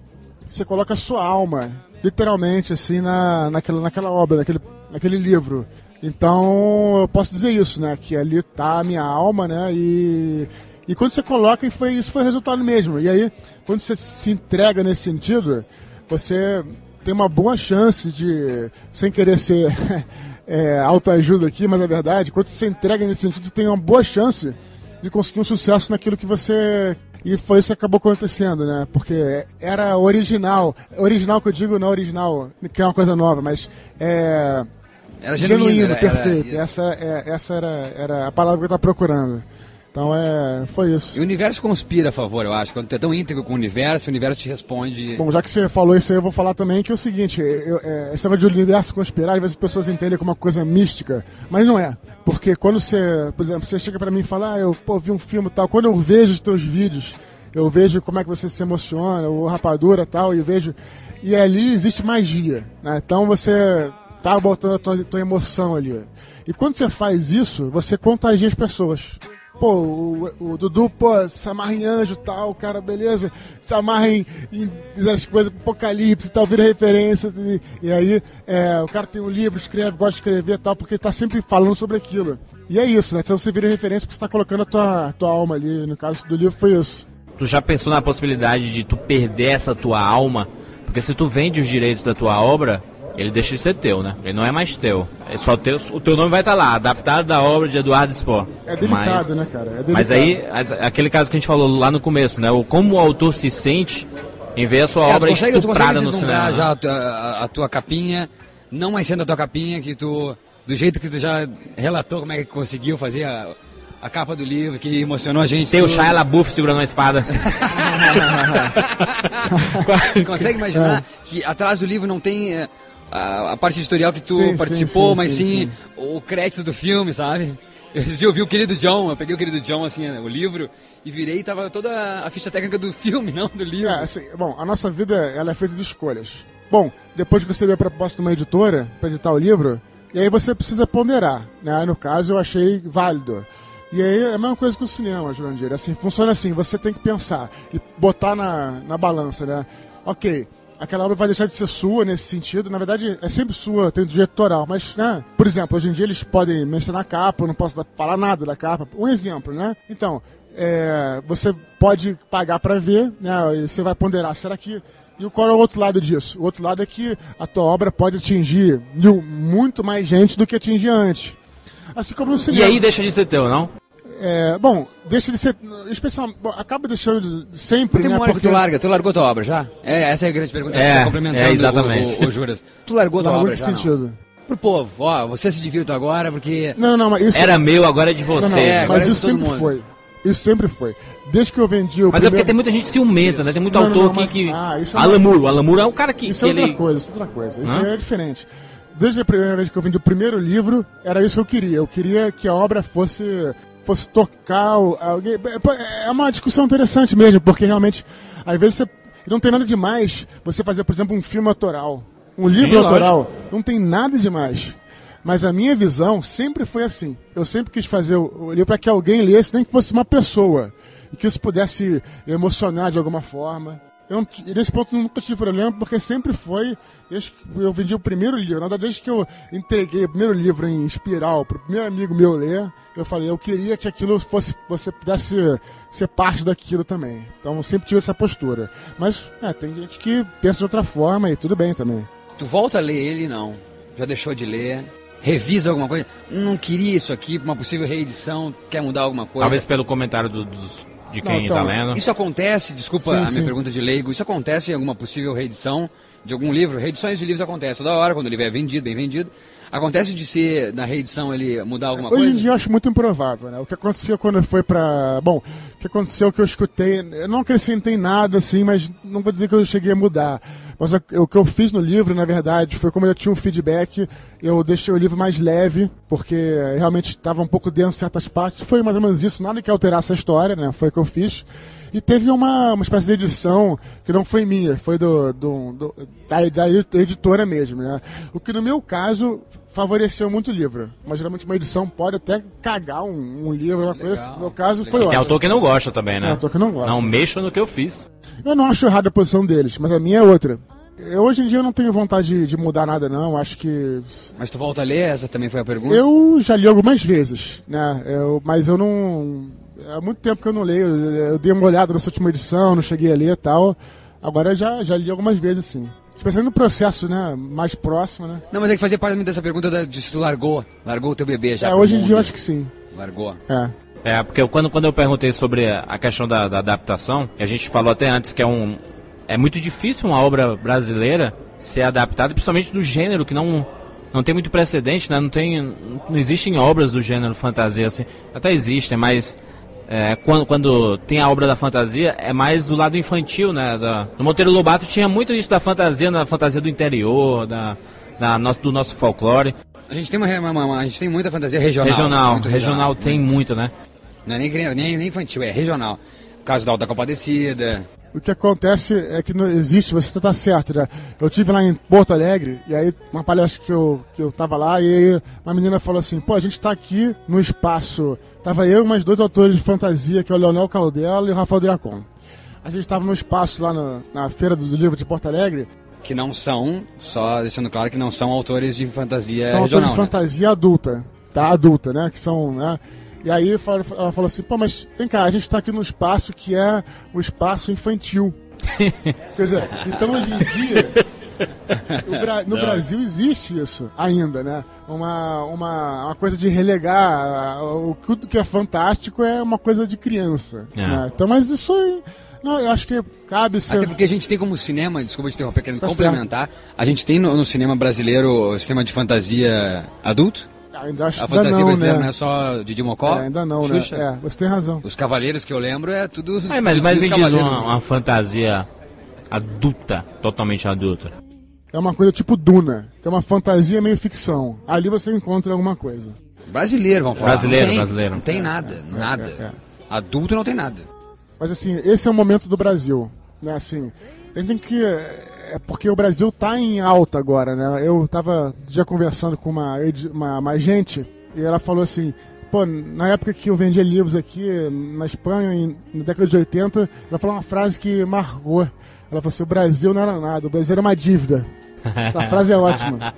[SPEAKER 3] você coloca a sua alma, literalmente, assim, na, naquela, naquela obra, naquele, naquele livro. Então, eu posso dizer isso, né? Que ali tá a minha alma, né? E, e quando você coloca, e foi, isso foi resultado mesmo. E aí, quando você se entrega nesse sentido, você tem uma boa chance de, sem querer ser <laughs> é, autoajuda aqui, mas é verdade, quando você se entrega nesse sentido, você tem uma boa chance de conseguir um sucesso naquilo que você. E foi isso que acabou acontecendo, né? Porque era original. Original que eu digo, não original, que é uma coisa nova, mas é.
[SPEAKER 2] Era genuíno,
[SPEAKER 3] Genuíno,
[SPEAKER 2] era- era
[SPEAKER 3] perfeito.
[SPEAKER 2] isso.
[SPEAKER 3] essa é, essa era, era a palavra que eu estava procurando. Então é. Foi
[SPEAKER 2] E
[SPEAKER 3] isso.
[SPEAKER 2] o universo conspira a favor, eu acho. Quando tu é tão íntegro com o universo, o universo te responde.
[SPEAKER 3] Bom, já que você falou isso aí, eu vou falar também que é o seguinte: eu, é, esse negócio de universo conspirar, às vezes as pessoas entendem como uma coisa mística, mas não é. Porque quando você, por exemplo, você chega pra mim e fala, ah, eu pô, vi um filme e tal, quando eu vejo os teus vídeos, eu vejo como é que você se emociona, o rapadura e tal, e vejo. E ali existe magia, né? Então você tá botando a tua, tua emoção ali. E quando você faz isso, você contagia as pessoas. Pô, o, o Dudu, pô, se amarra em anjo tal, cara, beleza. Se amarra em, em as coisas, apocalipse tal, vira referência. E, e aí, é, o cara tem um livro, escreve, gosta de escrever tal, porque ele tá sempre falando sobre aquilo. E é isso, né? Então você vira referência porque você tá colocando a tua, tua alma ali. No caso do livro foi isso.
[SPEAKER 1] Tu já pensou na possibilidade de tu perder essa tua alma? Porque se tu vende os direitos da tua obra, ele deixa de ser teu, né? Ele não é mais teu. É só teu, o teu nome vai estar lá, adaptado da obra de Eduardo Spohr.
[SPEAKER 3] É delicado,
[SPEAKER 1] mas,
[SPEAKER 3] né, cara? É delicado.
[SPEAKER 1] Mas aí, as- aquele caso que a gente falou lá no começo, né? O como o autor se sente em ver a sua
[SPEAKER 2] É,
[SPEAKER 1] obra
[SPEAKER 2] consegue, tu
[SPEAKER 1] estuprada no cinema.
[SPEAKER 2] já a tua, a- a tua capinha, não mais sendo a tua capinha, que tu, do jeito que tu já relatou como é que conseguiu fazer a, a capa do livro, que emocionou a gente.
[SPEAKER 1] Tem o Shia LaBeouf segurando a espada. <laughs> <laughs>
[SPEAKER 2] Consegue imaginar que atrás do livro não tem é, a, a parte editorial que tu
[SPEAKER 3] Sim,
[SPEAKER 2] participou,
[SPEAKER 3] sim,
[SPEAKER 2] mas
[SPEAKER 3] sim,
[SPEAKER 2] o crédito do filme, sabe? Eu eu vi o querido John, eu peguei o querido John, assim, o livro, e virei e tava toda a ficha técnica do <laughs> filme, não do livro.
[SPEAKER 3] É, assim, bom, a nossa vida ela é feita de escolhas. Bom, depois que você vê a proposta de uma editora para editar o livro, e aí você precisa ponderar, né? No caso, eu achei válido. E aí é a mesma coisa que o cinema, Jurandir. Assim, funciona assim, você tem que pensar e botar na, na balança, né? Ok, aquela obra vai deixar de ser sua nesse sentido. Na verdade, é sempre sua, tem direito autoral. Mas, né? Por exemplo, hoje em dia eles podem mencionar a capa, eu não posso falar nada da capa. Um exemplo, né? Então, é, você pode pagar para ver, né? E você vai ponderar, será que e qual é o outro lado disso? O outro lado é que a tua obra pode atingir muito mais gente do que atingia antes. Assim como no
[SPEAKER 1] E
[SPEAKER 3] cinema.
[SPEAKER 1] aí deixa de ser teu, não?
[SPEAKER 3] É, bom, deixa de ser. Especial, acaba deixando de, sempre.
[SPEAKER 2] Tem
[SPEAKER 3] né,
[SPEAKER 2] uma hora que
[SPEAKER 3] porque-
[SPEAKER 2] tu larga, tu largou tua obra já? É, essa é a grande pergunta,
[SPEAKER 1] É,
[SPEAKER 2] você tá complementando
[SPEAKER 1] é, exatamente.
[SPEAKER 2] O, o, o Juras. Tu largou tua
[SPEAKER 3] Largou
[SPEAKER 2] obra
[SPEAKER 3] em que
[SPEAKER 2] já, não?
[SPEAKER 3] sentido?
[SPEAKER 2] Pro povo, ó, você se divirta agora, porque...
[SPEAKER 3] Não, não, não, mas isso.
[SPEAKER 1] Era meu, agora é de
[SPEAKER 3] não, não,
[SPEAKER 1] você.
[SPEAKER 2] É,
[SPEAKER 3] mas
[SPEAKER 2] é
[SPEAKER 3] isso sempre
[SPEAKER 2] mundo.
[SPEAKER 3] foi. Isso sempre foi. Desde que eu vendi o
[SPEAKER 1] Mas é porque
[SPEAKER 3] primeiro-
[SPEAKER 1] tem muita gente ciumenta, né? Tem muito
[SPEAKER 3] Não, não,
[SPEAKER 1] autor
[SPEAKER 3] não,
[SPEAKER 1] aqui
[SPEAKER 3] mas-
[SPEAKER 1] que.
[SPEAKER 3] ah, isso é
[SPEAKER 1] Alan Moore. O Alan Moore é um cara que,
[SPEAKER 3] Isso
[SPEAKER 1] que
[SPEAKER 3] é outra
[SPEAKER 1] ele.
[SPEAKER 3] coisa, isso é outra coisa. Isso
[SPEAKER 1] Hã?
[SPEAKER 3] é diferente. Desde a primeira vez que eu vendi o primeiro livro, era isso que eu queria. Eu queria que a obra fosse fosse tocar alguém. É uma discussão interessante mesmo, porque realmente, às vezes, você, não tem nada demais você fazer, por exemplo, um filme autoral. Um livro
[SPEAKER 1] lógico.
[SPEAKER 3] autoral. Não tem nada demais. Mas a minha visão sempre foi assim. Eu sempre quis fazer o livro para que alguém lesse, nem que fosse uma pessoa. E que isso pudesse emocionar de alguma forma. Eu e nesse ponto eu nunca tive problema, porque sempre foi. Desde que eu vendi o primeiro livro. Na verdade, desde que eu entreguei o primeiro livro em espiral para o primeiro amigo meu ler, eu falei, eu queria que aquilo fosse. Você pudesse ser parte daquilo também. Então eu sempre tive essa postura. Mas é, tem gente que pensa de outra forma e tudo bem também.
[SPEAKER 2] Tu volta a ler ele, não. Já deixou de ler. Revisa alguma coisa. Não queria isso aqui uma possível reedição. Quer mudar alguma coisa.
[SPEAKER 1] Talvez pelo comentário do- dos- de quem
[SPEAKER 3] Não, então,
[SPEAKER 1] tá lendo.
[SPEAKER 2] Isso acontece, desculpa
[SPEAKER 3] Sim,
[SPEAKER 2] a minha
[SPEAKER 3] sim.
[SPEAKER 2] pergunta de leigo, isso acontece em alguma possível reedição de algum livro? Reedições de livros acontecem toda hora, quando o livro é vendido, bem vendido. Acontece de ser, na reedição, ele mudar alguma
[SPEAKER 3] Hoje
[SPEAKER 2] coisa?
[SPEAKER 3] em dia eu acho muito improvável, né? O que aconteceu quando foi pra. Bom, o que aconteceu que eu escutei. Eu não acrescentei nada assim, mas não vou dizer que eu cheguei a mudar. Mas o que eu fiz no livro, na verdade, foi como eu tinha um feedback, eu deixei o livro mais leve, porque realmente estava um pouco denso certas partes. Foi mais ou menos isso, nada que alterasse a história, né? Foi o que eu fiz. E teve uma, uma espécie de edição que não foi minha, foi do, do, do- da, da editora mesmo, né? O que no meu caso favoreceu muito o livro. Mas geralmente uma edição pode até cagar um, um livro, uma coisa. assim. No meu caso foi
[SPEAKER 1] E tem
[SPEAKER 3] ótimo.
[SPEAKER 1] autor que não gosta também, né?
[SPEAKER 3] Tem autor que não gosta.
[SPEAKER 1] Não mexa no que eu fiz.
[SPEAKER 3] Eu não acho errada a posição deles, mas a minha é outra. Eu, hoje em dia eu não tenho vontade de, de mudar nada, não. Acho que.
[SPEAKER 2] Mas tu volta a ler? Essa também foi a pergunta?
[SPEAKER 3] Eu já li algumas vezes, né? Eu, mas eu não. Há muito tempo que eu não leio. Eu, dei uma olhada nessa última edição, não cheguei a ler e tal. Agora eu já, já li algumas vezes, sim. Especialmente no processo, né? Mais próximo, né?
[SPEAKER 2] Não, mas é que fazia parte dessa pergunta da, de se tu largou. Largou o teu bebê já.
[SPEAKER 3] É, hoje em dia eu acho que sim.
[SPEAKER 2] Largou.
[SPEAKER 3] É.
[SPEAKER 1] É, porque eu- quando, quando eu perguntei sobre a questão da, da adaptação, e a gente falou até antes que é um. É muito difícil uma obra brasileira ser adaptada, principalmente do gênero, que não, não tem muito precedente, né? Não tem. Não existem obras do gênero fantasia assim. Até existem, mas. É, quando, quando tem a obra da fantasia, é mais do lado infantil, né? Da, no Monteiro Lobato tinha muito isso da fantasia, na fantasia do interior, da, da nosso, do nosso folclore.
[SPEAKER 2] A gente tem, uma, uma- uma- a gente tem muita fantasia regional.
[SPEAKER 1] Regional,
[SPEAKER 2] muito
[SPEAKER 1] regional tem
[SPEAKER 2] muito.
[SPEAKER 1] muito, né?
[SPEAKER 2] Não é nem, nem, nem infantil, é regional. O caso da Alta Compadecida.
[SPEAKER 3] O que acontece é que não existe, você está certo, né? Eu tive lá em Porto Alegre, e aí uma palestra que eu, que eu tava lá, e aí uma menina falou assim, pô, a gente tá aqui no espaço. Tava eu e mais dois autores de fantasia, que é o Leonel Caldela e o Rafael Dracon. A gente tava no espaço lá no- na Feira do, Livro de Porto Alegre,
[SPEAKER 2] Que não são, só deixando claro que não são autores de fantasia
[SPEAKER 3] são autores
[SPEAKER 2] regional.
[SPEAKER 3] de
[SPEAKER 2] né?
[SPEAKER 3] fantasia adulta, tá? Adulta, né? Que são, né? E aí ela falou assim, pô, mas vem cá, a gente tá aqui no espaço que é o espaço infantil. <laughs> Quer dizer, então hoje em dia, Bra no Brasil existe isso ainda, né? Uma, uma, uma coisa de relegar. O tudo que é fantástico é uma coisa de criança. É. Né? Então, mas isso aí. Não, eu acho que cabe ser.
[SPEAKER 2] Até porque a gente tem como cinema, desculpa te interromper, querendo tá complementar, certo. a gente tem no, no cinema brasileiro cinema de fantasia adulto?
[SPEAKER 3] Ainda acho
[SPEAKER 2] a fantasia
[SPEAKER 3] não,
[SPEAKER 2] brasileira
[SPEAKER 3] né?
[SPEAKER 2] não é só de Dimocó?
[SPEAKER 3] É, ainda não,
[SPEAKER 2] Xuxa.
[SPEAKER 3] né? É, você tem razão.
[SPEAKER 2] Os cavaleiros que eu lembro é tudo.
[SPEAKER 1] É, mas, mas me diz uma, uma, fantasia adulta, totalmente adulta.
[SPEAKER 3] É uma coisa tipo Duna, que é uma fantasia meio ficção. Ali você encontra alguma coisa.
[SPEAKER 2] Brasileiro, vamos falar.
[SPEAKER 1] Brasileiro,
[SPEAKER 2] não tem,
[SPEAKER 1] brasileiro.
[SPEAKER 2] Não tem nada,
[SPEAKER 3] é,
[SPEAKER 2] nada.
[SPEAKER 3] É, é.
[SPEAKER 2] Adulto não tem nada.
[SPEAKER 3] Mas assim, esse é o momento do Brasil. Né? Assim, a gente tem que. É porque o Brasil tá em alta agora, né? Eu tava já conversando com uma, uma, uma gente e ela falou assim. Pô, na época que eu vendia livros aqui na Espanha, em, na década de 80, ela falou uma frase que marcou. Ela falou assim: o Brasil não era nada, o Brasil era uma dívida. Essa frase é ótima.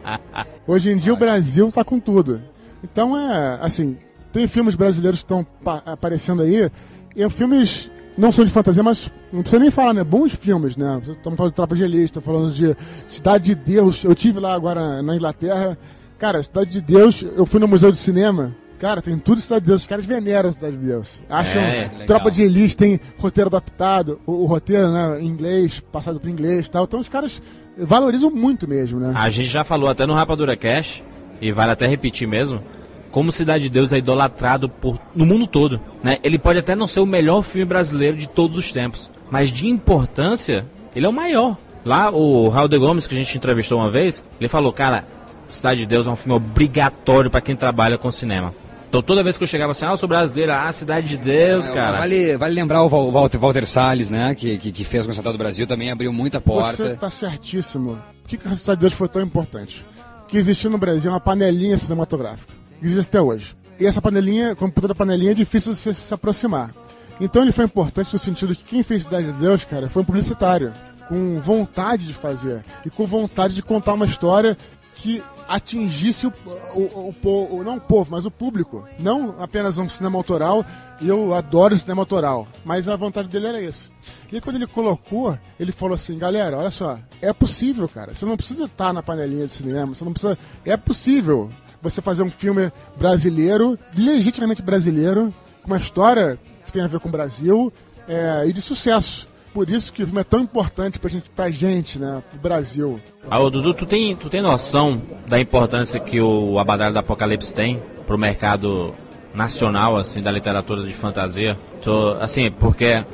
[SPEAKER 3] Hoje em dia o Brasil tá com tudo. Então é, assim, tem filmes brasileiros que estão aparecendo aí, e filmes não são de fantasia, mas não precisa nem falar, né? Bons filmes, né? Estamos falando de Tropa de Elite, falando de Cidade de Deus. Eu tive lá agora na Inglaterra. Cara, Cidade de Deus, eu fui no Museu de Cinema. Cara, tem tudo Cidade de Deus. Os caras veneram Cidade de Deus. Acham
[SPEAKER 1] é,
[SPEAKER 3] Tropa de Elite, tem roteiro adaptado, o, o roteiro, né, em inglês, passado para inglês e tal. Então os caras valorizam muito mesmo, né?
[SPEAKER 1] A gente já falou até no Rapadura Cash, e vale até repetir mesmo, como Cidade de Deus é idolatrado por, no mundo todo. Né? Ele pode até não ser o melhor filme brasileiro de todos os tempos, mas de importância, ele é o maior. Lá, o Raul de Gomes, que a gente entrevistou uma vez, ele falou, cara, Cidade de Deus é um filme obrigatório para quem trabalha com cinema. Então toda vez que eu chegava assim, ah, eu sou brasileiro, ah, Cidade de Deus, é, cara.
[SPEAKER 2] Vale, vale lembrar o Walter, Walter Salles, né, que, que, que fez o Central do Brasil, também abriu muita porta.
[SPEAKER 3] Você tá certíssimo. Por que, que a Cidade de Deus foi tão importante? Que existiu no Brasil uma panelinha cinematográfica existe até hoje. E essa panelinha, como toda panelinha, é difícil de você se aproximar. Então ele foi importante no sentido de que quem fez Cidade de Deus, cara, foi um publicitário, com vontade de fazer e com vontade de contar uma história que atingisse o, o, o, o, não o povo, mas o público. Não apenas um cinema autoral, e eu adoro cinema autoral, mas a vontade dele era essa. E quando ele colocou, ele falou assim, galera, olha só, é possível, cara. Você não precisa estar na panelinha de cinema, você não precisa. É possível você fazer um filme brasileiro, legitimamente brasileiro, com uma história que tem a ver com o Brasil é, e de sucesso. Por isso que o filme é tão importante pra gente, pra gente né? Pro Brasil.
[SPEAKER 1] Ah, Dudu, tu tem, tu tem noção da importância que o Abadalho do Apocalipse tem pro mercado nacional, assim, da literatura de fantasia? Tô, assim, porque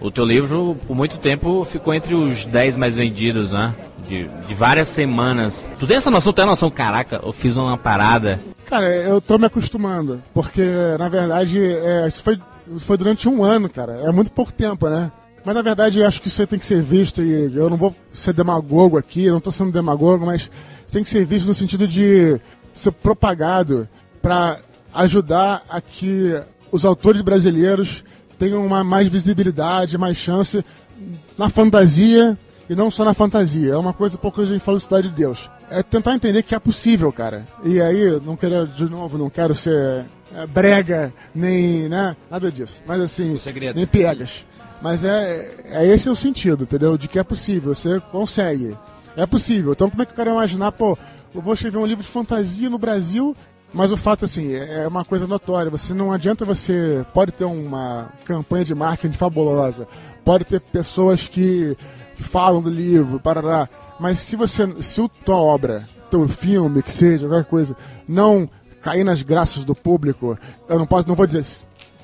[SPEAKER 1] o teu livro, por muito tempo, ficou entre os 10 mais vendidos, né? De, de várias semanas. Tu tem essa noção? Tu tem a noção, caraca, eu fiz uma parada.
[SPEAKER 3] Cara, eu tô me acostumando. Porque, na verdade, é, isso foi, foi durante um ano, cara. É muito pouco tempo, né? Mas na verdade eu acho que isso aí tem que ser visto e eu não vou ser demagogo aqui, eu não estou sendo demagogo, mas tem que ser visto no sentido de ser propagado para ajudar a que os autores brasileiros tenham uma mais visibilidade, mais chance na fantasia e não só na fantasia. É uma coisa pouco a gente fala Cidade de Deus. É tentar entender que é possível, cara. E aí, não quero, de novo, não quero ser é, brega, nem, né, nada disso. Mas assim, nem piegas. Mas é, é esse é o sentido, entendeu? De que é possível, você consegue. É possível. Então como é que eu quero imaginar, pô, eu vou escrever um livro de fantasia no Brasil mas o fato, assim, é uma coisa notória. Você não adianta você. Pode ter uma campanha de marketing fabulosa, pode ter pessoas que, que falam do livro, parará. Mas se você. Se a tua obra, teu filme, que seja, qualquer coisa, não cair nas graças do público, eu não posso, não vou dizer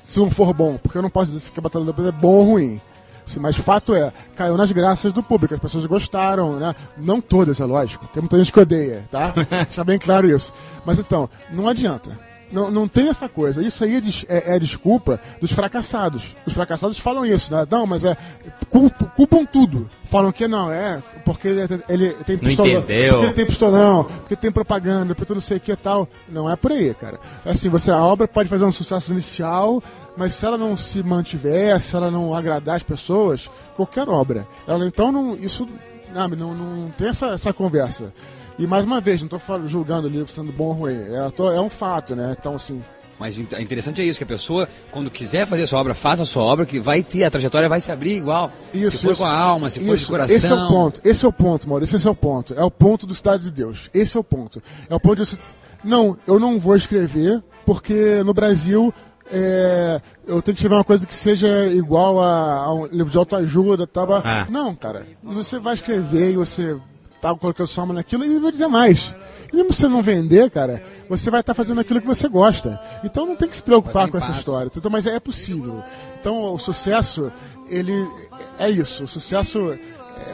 [SPEAKER 3] se não for bom, porque eu não posso dizer se a Batalha do Pedro é bom ou ruim. Sim, mas fato é, caiu nas graças do público, as pessoas gostaram, né? Não todas, é lógico. Tem muita gente que odeia, tá? <laughs> Deixar bem claro isso. Mas então, não adianta. Não, não tem essa coisa. Isso aí é, é, é, desculpa dos fracassados. Os fracassados falam isso, né? Não, mas é. Culpam, culpam tudo. Falam que não, é porque ele, ele tem
[SPEAKER 1] pistolão. Porque ele
[SPEAKER 3] tem pistolão, porque tem propaganda, porque não sei o que e tal. Não é por aí, cara. É assim, você, a obra pode fazer um sucesso inicial, mas se ela não se mantiver, se ela não agradar as pessoas, qualquer obra. Ela, então, não, isso não, não, não tem essa, essa conversa. E mais uma vez, não estou julgando o livro sendo bom ou ruim, é, tô, é um fato, né? Então, assim,
[SPEAKER 2] Mas é interessante é isso, que a pessoa, quando quiser fazer a sua obra, faça a sua obra, que vai ter, a trajetória vai se abrir igual.
[SPEAKER 3] Isso,
[SPEAKER 2] se for
[SPEAKER 3] isso.
[SPEAKER 2] com a alma, se for de
[SPEAKER 3] Isso,
[SPEAKER 2] coração.
[SPEAKER 3] Esse é o ponto, esse é o ponto, Maurício, esse é o ponto. É o ponto do Estado de Deus. Esse é o ponto. É o ponto de você. Não, eu não vou escrever, porque no Brasil é, eu tenho que escrever uma coisa que seja igual a, a um livro de autoajuda, tava.
[SPEAKER 1] Ah.
[SPEAKER 3] Não, cara. Você vai escrever e você tá colocando sua alma naquilo e vou dizer mais. E mesmo se você não vender, cara, você vai estar fazendo aquilo que você gosta. Então não tem que se preocupar com essa
[SPEAKER 2] paz.
[SPEAKER 3] história. Então, mas é possível. Então o sucesso, ele é isso. O sucesso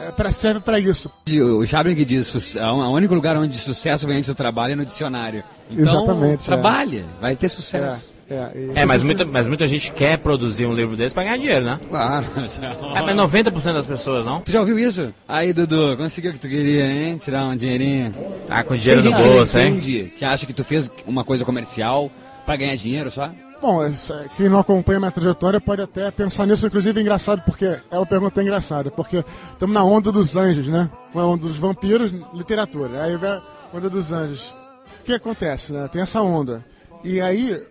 [SPEAKER 3] é, pra, serve para isso.
[SPEAKER 2] O que diz, "Su- o único lugar onde sucesso vem antes do trabalho é no dicionário. Então,
[SPEAKER 3] Exatamente, é.
[SPEAKER 2] trabalhe, vai ter
[SPEAKER 3] É,
[SPEAKER 2] sucesso.
[SPEAKER 3] é,
[SPEAKER 1] É, mas muita, mas muita gente quer produzir um livro desse pra ganhar dinheiro, né?
[SPEAKER 2] Claro.
[SPEAKER 1] É, mas 90% das pessoas, não?
[SPEAKER 2] Tu já ouviu isso? Aí, Dudu, conseguiu o que tu queria, hein? Tirar um dinheirinho.
[SPEAKER 1] Tá com dinheiro
[SPEAKER 2] Tem
[SPEAKER 1] no
[SPEAKER 2] gente que não
[SPEAKER 1] bolso, hein?
[SPEAKER 2] que acha que tu fez uma coisa comercial pra ganhar dinheiro só.
[SPEAKER 3] Bom, essa- quem não acompanha minha trajetória pode até pensar nisso, inclusive é engraçado, porque é uma pergunta engraçada, porque estamos na onda dos anjos, né? A onda dos vampiros, literatura. Aí vem a onda dos anjos. O que acontece, né? Tem essa onda. E aí,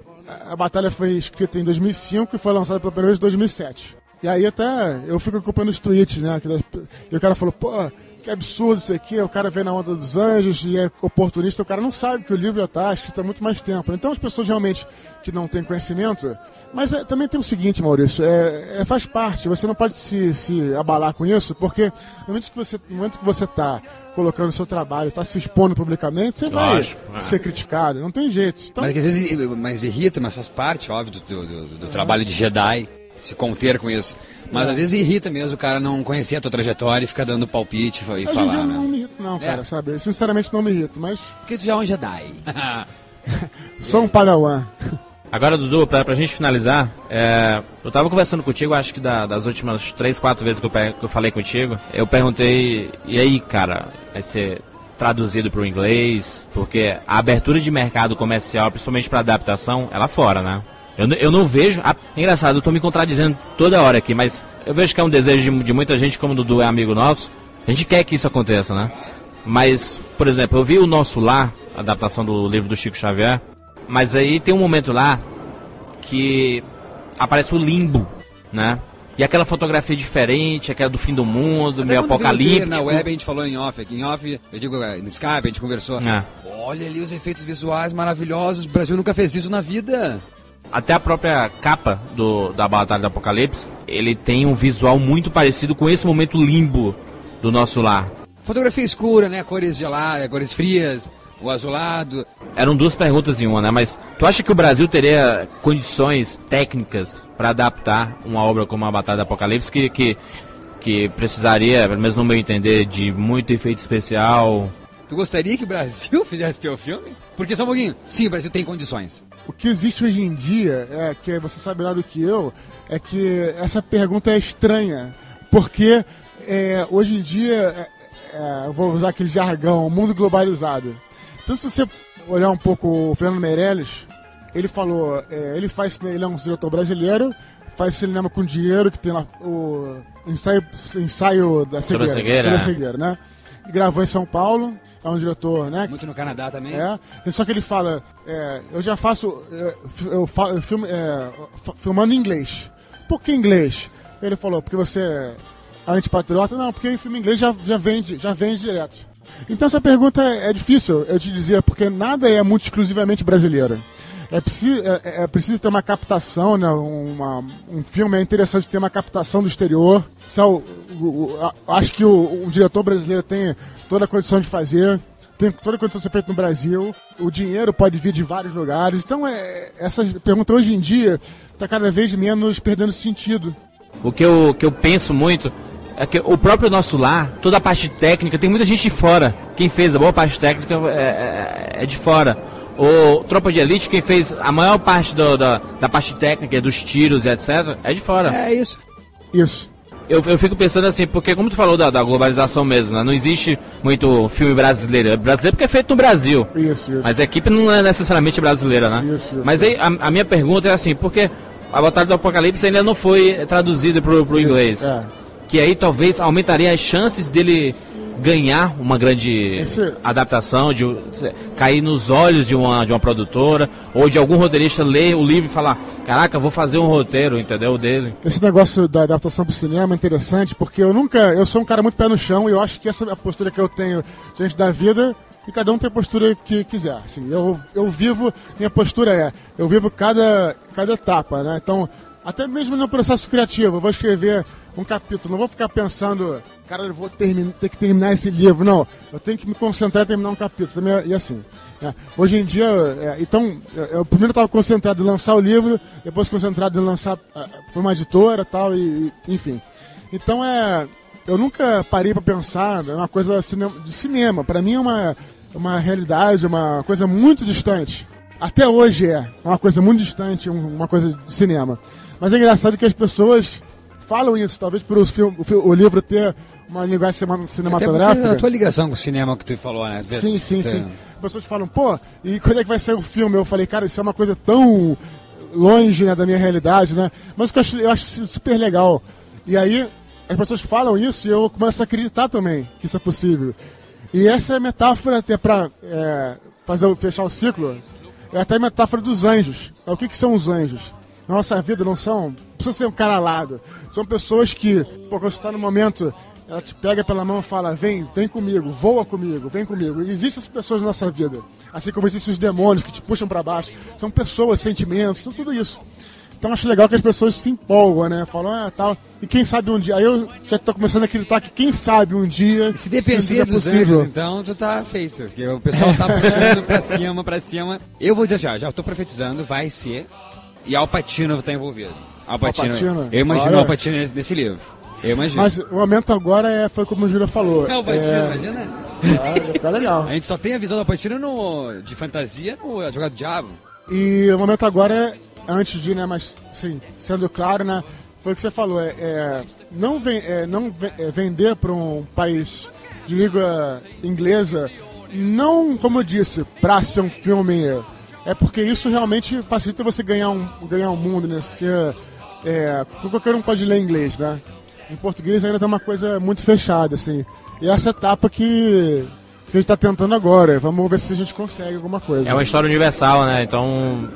[SPEAKER 3] a, batalha foi escrita em 2005 e foi lançada pela primeira vez em 2007. E aí até eu fico ocupando os tweets, né? E o cara falou, pô, que absurdo isso aqui, o cara vem na onda dos anjos e é oportunista, o cara não sabe que o livro já está escrito há muito mais tempo. Então as pessoas realmente que não têm conhecimento. Mas é, também tem o seguinte, Maurício, é, é- faz parte, você não pode se, se abalar com isso, porque no momento que você no momento que você está colocando o seu trabalho, está se expondo publicamente, você
[SPEAKER 1] Lógico,
[SPEAKER 3] vai
[SPEAKER 1] é.
[SPEAKER 3] ser criticado, não tem jeito. Então,
[SPEAKER 2] Mas às vezes mas irrita, mas faz parte, óbvio, do, do- do- do trabalho de Jedi, se conter com isso. Mas às vezes irrita mesmo o cara não conhecer a tua trajetória e ficar dando palpite e
[SPEAKER 3] hoje em
[SPEAKER 2] falar,
[SPEAKER 3] dia não
[SPEAKER 2] né?
[SPEAKER 3] me irrito não, cara,
[SPEAKER 2] É.
[SPEAKER 3] sabe? Sinceramente não me irrito, mas
[SPEAKER 2] Porque tu já é um Jedi. <laughs> <laughs>
[SPEAKER 3] sou um padawan.
[SPEAKER 1] Agora, Dudu, pra, pra gente finalizar, é, eu tava conversando contigo, acho que da- das últimas três, quatro vezes que eu, que eu falei contigo, eu perguntei, e aí, cara, vai ser traduzido pro inglês? Porque a abertura de mercado comercial, principalmente pra adaptação, é lá fora, né? Eu, eu não vejo. a- engraçado, eu tô me contradizendo toda hora aqui, mas eu vejo que é um desejo de, de muita gente, como o Dudu é amigo nosso. A gente quer que isso aconteça, né? Mas, por exemplo, eu vi o Nosso Lar, a adaptação do livro do Chico Xavier, mas aí tem um momento lá que aparece o limbo, né? E aquela fotografia diferente, aquela do fim do mundo, meio
[SPEAKER 2] Até quando veio o trailer
[SPEAKER 1] apocalíptico.
[SPEAKER 2] Na web a gente falou em off, aqui em off, eu digo eh, no Skype, a gente conversou.
[SPEAKER 1] É.
[SPEAKER 2] Olha ali os efeitos visuais maravilhosos, o Brasil nunca fez isso na vida.
[SPEAKER 1] Até a própria capa do, da Batalha do Apocalipse, ele tem um visual muito parecido com esse momento limbo do nosso lar.
[SPEAKER 2] Fotografia escura, né? Cores geladas, cores frias, o azulado.
[SPEAKER 1] Eram duas perguntas em uma, né? Mas tu acha que o Brasil teria condições técnicas para adaptar uma obra como a Batalha do Apocalipse que, que, que precisaria, pelo menos no meu entender, de muito efeito especial?
[SPEAKER 2] Tu gostaria que o Brasil <laughs> fizesse teu filme? Porque só um pouquinho. Sim, o Brasil tem condições.
[SPEAKER 3] O que existe hoje em dia, é que você sabe melhor do que eu, é que essa pergunta é estranha. Porque é, hoje em dia, é, é, vou usar aquele jargão, mundo globalizado. Então, se você olhar um pouco o Fernando Meirelles, ele falou, é, ele faz ele é um diretor brasileiro, faz cinema com dinheiro, que tem lá o ensaio, ensaio da cegueira,
[SPEAKER 1] cegueira,
[SPEAKER 3] sobre a
[SPEAKER 1] é.
[SPEAKER 3] cegueira, né? E gravou em São Paulo, é um diretor, né?
[SPEAKER 2] Muito no Canadá também.
[SPEAKER 3] É, só que ele fala, é, eu já faço, é, eu, fa, eu filme, é, filmando em inglês. Por que inglês? Ele falou, porque você é antipatriota? Não, porque em filme inglês já, já vende, já vende direto. Então essa pergunta é, é difícil, eu te dizer, porque nada é muito exclusivamente brasileiro. É preciso, é, é preciso ter uma captação, né? Uma, um filme é interessante ter uma captação do exterior. É o- o- a- acho que o, o diretor brasileiro tem toda a condição de fazer, tem toda a condição de ser feito no Brasil. O dinheiro pode vir de vários lugares. Então, é, essa pergunta hoje em dia está cada vez menos perdendo sentido.
[SPEAKER 1] O que eu, que eu penso muito é que o próprio nosso lar, toda a parte técnica, tem muita gente de fora. Quem fez a boa parte técnica é, é- é de fora. O Tropa de Elite, quem fez a maior parte do- da, da parte técnica, dos tiros e etc., é de fora.
[SPEAKER 2] É isso.
[SPEAKER 3] Isso.
[SPEAKER 1] Eu, eu fico pensando assim, porque como tu falou da, da globalização mesmo, né? não existe muito filme brasileiro. É brasileiro porque é feito no Brasil.
[SPEAKER 3] Isso, isso.
[SPEAKER 1] Mas a equipe não é necessariamente brasileira, né?
[SPEAKER 3] Isso, isso.
[SPEAKER 1] Mas aí a, a minha pergunta é assim, porque a Batalha do Apocalipse ainda não foi traduzida pro
[SPEAKER 3] Isso,
[SPEAKER 1] inglês.
[SPEAKER 3] é.
[SPEAKER 1] Que aí talvez aumentaria as chances dele ganhar uma grande
[SPEAKER 3] Esse-
[SPEAKER 1] adaptação, de cair nos olhos de uma, de uma produtora, ou de algum roteirista ler o livro e falar, caraca, vou fazer um roteiro, entendeu? Dele.
[SPEAKER 3] Esse negócio da adaptação pro cinema é interessante porque eu nunca. Eu sou um cara muito pé no chão e eu acho que essa é a postura que eu tenho diante da vida e cada um tem a postura que quiser. Assim, eu, eu vivo. Minha postura é. Eu vivo cada, cada etapa, né? Então, até mesmo no processo criativo, eu vou escrever um capítulo, não vou ficar pensando, cara, eu vou ter que terminar esse livro. Não, eu tenho que me concentrar em terminar um capítulo. Também, e assim. né? Hoje em dia, é, então, eu, primeiro estava concentrado em lançar o livro, depois concentrado em lançar para uma editora tal, e, e enfim. Então é. Eu nunca parei para pensar, é uma coisa de cinema. Para mim é uma, uma realidade, uma coisa muito distante. Até hoje é uma coisa muito distante, um- uma coisa de cinema. Mas é engraçado que as pessoas falam isso, talvez por o, filme, o, livro ter uma linguagem cima-
[SPEAKER 2] Até
[SPEAKER 3] cinematográfica.
[SPEAKER 2] a tua ligação com o cinema que tu falou, né?
[SPEAKER 3] Sim, sim, sim. As pessoas falam, pô, e quando é que vai sair o filme? Eu falei, cara, isso é uma coisa tão longe né, da minha realidade, né? Mas eu acho, eu acho super legal. E aí, as pessoas falam isso e eu começo a acreditar também que isso é possível. E essa é a metáfora até pra é, fazer, fechar o ciclo. É até a metáfora dos anjos. O que, que são os anjos? Na nossa vida não são. Não precisa ser um cara alado. São pessoas que, pô, quando você está no momento, ela te pega pela mão e fala: vem, vem comigo, voa comigo, vem comigo. E existem essas pessoas na nossa vida. Assim como existem os demônios que te puxam para baixo. São pessoas, sentimentos, tudo isso. Então acho legal que as pessoas se empolgam, né? Falam, ah, tal. E quem sabe um dia. Aí eu já tô começando a acreditar que quem sabe um dia.
[SPEAKER 2] Se depender dos
[SPEAKER 3] possível.
[SPEAKER 2] anjos, então, tu tá feito. Porque o pessoal tá puxando pra cima, pra cima. Eu vou dizer já, já tô profetizando, vai ser. E Al Pacino tá envolvido. Al Pacino.
[SPEAKER 3] Pacino?
[SPEAKER 2] Eu imagino
[SPEAKER 3] Olha.
[SPEAKER 2] Al Pacino nesse, nesse livro. Eu imagino.
[SPEAKER 3] Mas o momento agora é, foi como o Júlia falou.
[SPEAKER 2] Al Pacino,
[SPEAKER 3] é,
[SPEAKER 2] imagina?
[SPEAKER 3] ah, ficar legal. <laughs>
[SPEAKER 2] A gente só tem a visão do Al Pacino no, de fantasia no Advogado do Diabo.
[SPEAKER 3] E o momento agora é, antes de, né, mas sim, sendo claro, né, foi o que você falou, é, é não, ven- é, não é, vender para um país de língua inglesa, não, como eu disse, para ser um filme, é porque isso realmente facilita você ganhar um, ganhar um mundo, né, ser, é, qualquer um pode ler inglês, né, em português ainda tem uma coisa muito fechada, assim, e essa etapa que, que a gente está tentando agora, vamos ver se a gente consegue alguma coisa.
[SPEAKER 1] É uma história universal, né? Então,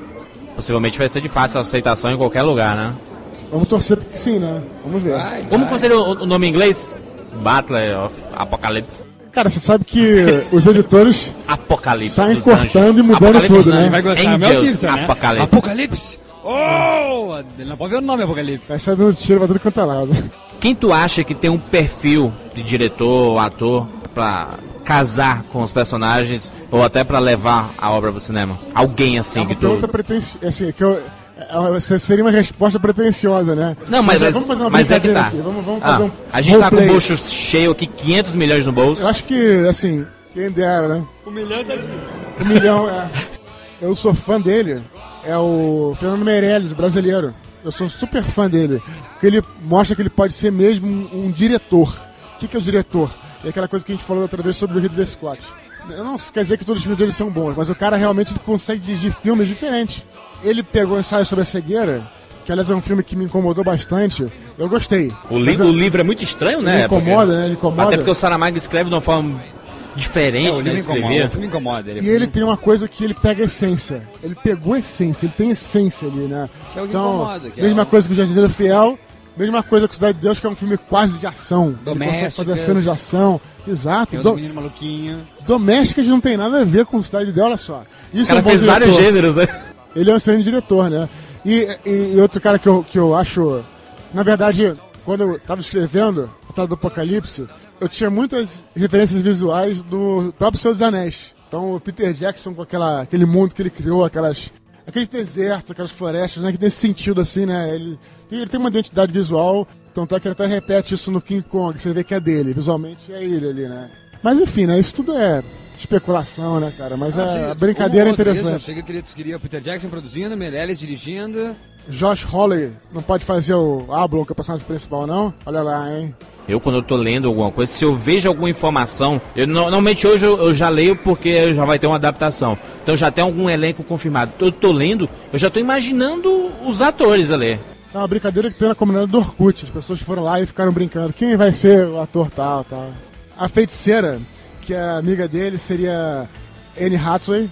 [SPEAKER 1] possivelmente vai ser de fácil aceitação em qualquer lugar, né?
[SPEAKER 3] Vamos torcer porque sim, né? Vamos ver.
[SPEAKER 2] Vai,
[SPEAKER 1] Como
[SPEAKER 2] vai.
[SPEAKER 1] que seria o o nome em inglês? Butler of Apocalypse.
[SPEAKER 3] Cara, você sabe que os editores
[SPEAKER 1] Apocalipse
[SPEAKER 3] Saem cortando
[SPEAKER 1] anjos.
[SPEAKER 3] e mudando
[SPEAKER 1] Apocalipse
[SPEAKER 3] tudo, né?
[SPEAKER 2] Vai gostar, Mel
[SPEAKER 1] Angels,
[SPEAKER 2] Gibson, né?
[SPEAKER 1] Apocalipse.
[SPEAKER 2] Apocalipse! Oh! Ele não pode ver o nome Apocalipse.
[SPEAKER 3] vai sair dando tiro pra tudo quanto é lado.
[SPEAKER 1] Quem tu acha que tem um perfil de diretor ou ator pra casar com os personagens ou até pra levar a obra pro cinema? Alguém assim
[SPEAKER 3] É
[SPEAKER 1] que tu...
[SPEAKER 3] pergunta. Assim, que eu, é- é- seria uma resposta pretensiosa, né?
[SPEAKER 1] Não, mas, mas,
[SPEAKER 3] vamos fazer uma
[SPEAKER 1] mas é que
[SPEAKER 3] brincadeira
[SPEAKER 1] tá.
[SPEAKER 3] aqui. Vamos, vamos
[SPEAKER 1] Ah,
[SPEAKER 3] fazer um
[SPEAKER 1] a gente tá com o bolso cheio aqui, 500 milhões no bolso.
[SPEAKER 3] Eu acho que, assim, quem dera, né? Um milhão tá aqui. Um milhão, é. Eu sou fã dele. É o Fernando Meirelles, brasileiro. Eu sou super fã dele. Porque ele mostra que ele pode ser mesmo um, um diretor. O que, que é o diretor? É aquela coisa que a gente falou outra vez sobre o Ridley Scott. Eu não quer dizer que todos os filmes dele são bons, mas o cara realmente consegue dirigir filmes diferentes. Ele pegou o ensaio sobre a cegueira, que aliás é um filme que me incomodou bastante. Eu gostei.
[SPEAKER 1] O, li
[SPEAKER 3] eu-
[SPEAKER 1] o livro é muito estranho,
[SPEAKER 3] ele
[SPEAKER 1] né?
[SPEAKER 3] incomoda,
[SPEAKER 1] Porque-
[SPEAKER 3] né? Ele incomoda.
[SPEAKER 1] Até porque o Saramago escreve de uma forma
[SPEAKER 2] É,
[SPEAKER 1] diferente,
[SPEAKER 2] o
[SPEAKER 1] né?
[SPEAKER 2] incomoda. O filme incomoda. Ele é
[SPEAKER 3] E ele tem uma coisa que ele pega a essência. Ele pegou a essência, ele tem essência ali, né?
[SPEAKER 2] Que é o que
[SPEAKER 3] então,
[SPEAKER 2] incomoda, que é
[SPEAKER 3] mesma
[SPEAKER 2] o-
[SPEAKER 3] coisa que o Jardineiro Fiel, mesma coisa que o Cidade de Deus, que é um filme quase de ação. Ele consegue
[SPEAKER 2] Domésticas.
[SPEAKER 3] fazer cenas de ação. Exato.
[SPEAKER 2] Tem o
[SPEAKER 3] Do,
[SPEAKER 2] do menino maluquinho.
[SPEAKER 3] domésticas não tem nada a ver com Cidade de Deus, olha só. Isso
[SPEAKER 1] cara
[SPEAKER 3] é um
[SPEAKER 1] fez
[SPEAKER 3] diretor.
[SPEAKER 1] vários gêneros, né?
[SPEAKER 3] Ele é um excelente diretor, né? E, e- outro cara que eu, que eu acho. Na verdade, quando eu tava escrevendo o Tratado do Apocalipse, eu tinha muitas referências visuais do próprio Senhor dos Anéis. Então, o Peter Jackson, com aquela, aquele mundo que ele criou, aquelas. Aqueles desertos, aquelas florestas, né? Que nesse sentido, assim, né? Ele, ele tem uma identidade visual, tanto é que ele até repete isso no King Kong, você vê que é dele, visualmente é ele ali, né? Mas enfim, né? Isso tudo é especulação, né, cara? Mas a, a brincadeira é interessante.
[SPEAKER 2] Chega que ele queria o Peter Jackson produzindo, Meirelles dirigindo.
[SPEAKER 3] Josh Holley não pode fazer o Ablon, que é o personagem principal, não? Olha lá, hein?
[SPEAKER 1] Eu, quando eu tô lendo alguma coisa, se eu vejo alguma informação, eu no- normalmente hoje eu, eu já leio porque já vai ter uma adaptação. Então já tem algum elenco confirmado. Eu tô lendo, eu já tô imaginando os atores ali.
[SPEAKER 3] É uma brincadeira que tem na comunidade do Orkut. As pessoas foram lá e ficaram brincando. Quem vai ser o ator tal, tal. a feiticeira, que é amiga dele, seria Anne Hathaway.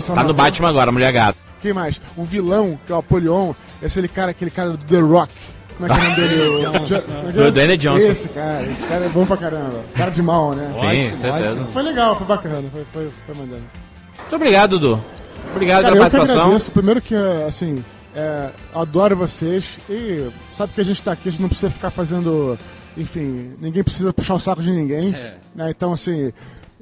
[SPEAKER 3] Só,
[SPEAKER 1] tá no. Batman agora, mulher gato.
[SPEAKER 3] Quem mais? Um vilão, que é o Apolion. Esse ele cara, aquele cara do The Rock. Como é que é o nome dele? <laughs> O- Jo- como é que é?
[SPEAKER 1] Do Dwayne Johnson.
[SPEAKER 3] Esse cara, esse cara é bom pra caramba. Cara de mal, né?
[SPEAKER 1] Sim, certeza.
[SPEAKER 3] Foi legal, foi bacana, foi, foi, foi mandando.
[SPEAKER 1] Muito obrigado, Dudu. Obrigado
[SPEAKER 3] Cara,
[SPEAKER 1] pela
[SPEAKER 3] eu
[SPEAKER 1] participação.
[SPEAKER 3] Primeiro que, assim, é, adoro vocês e sabe que a gente tá aqui, a gente não precisa ficar fazendo, enfim, ninguém precisa puxar o saco de ninguém.
[SPEAKER 2] É.
[SPEAKER 3] né? Então, assim,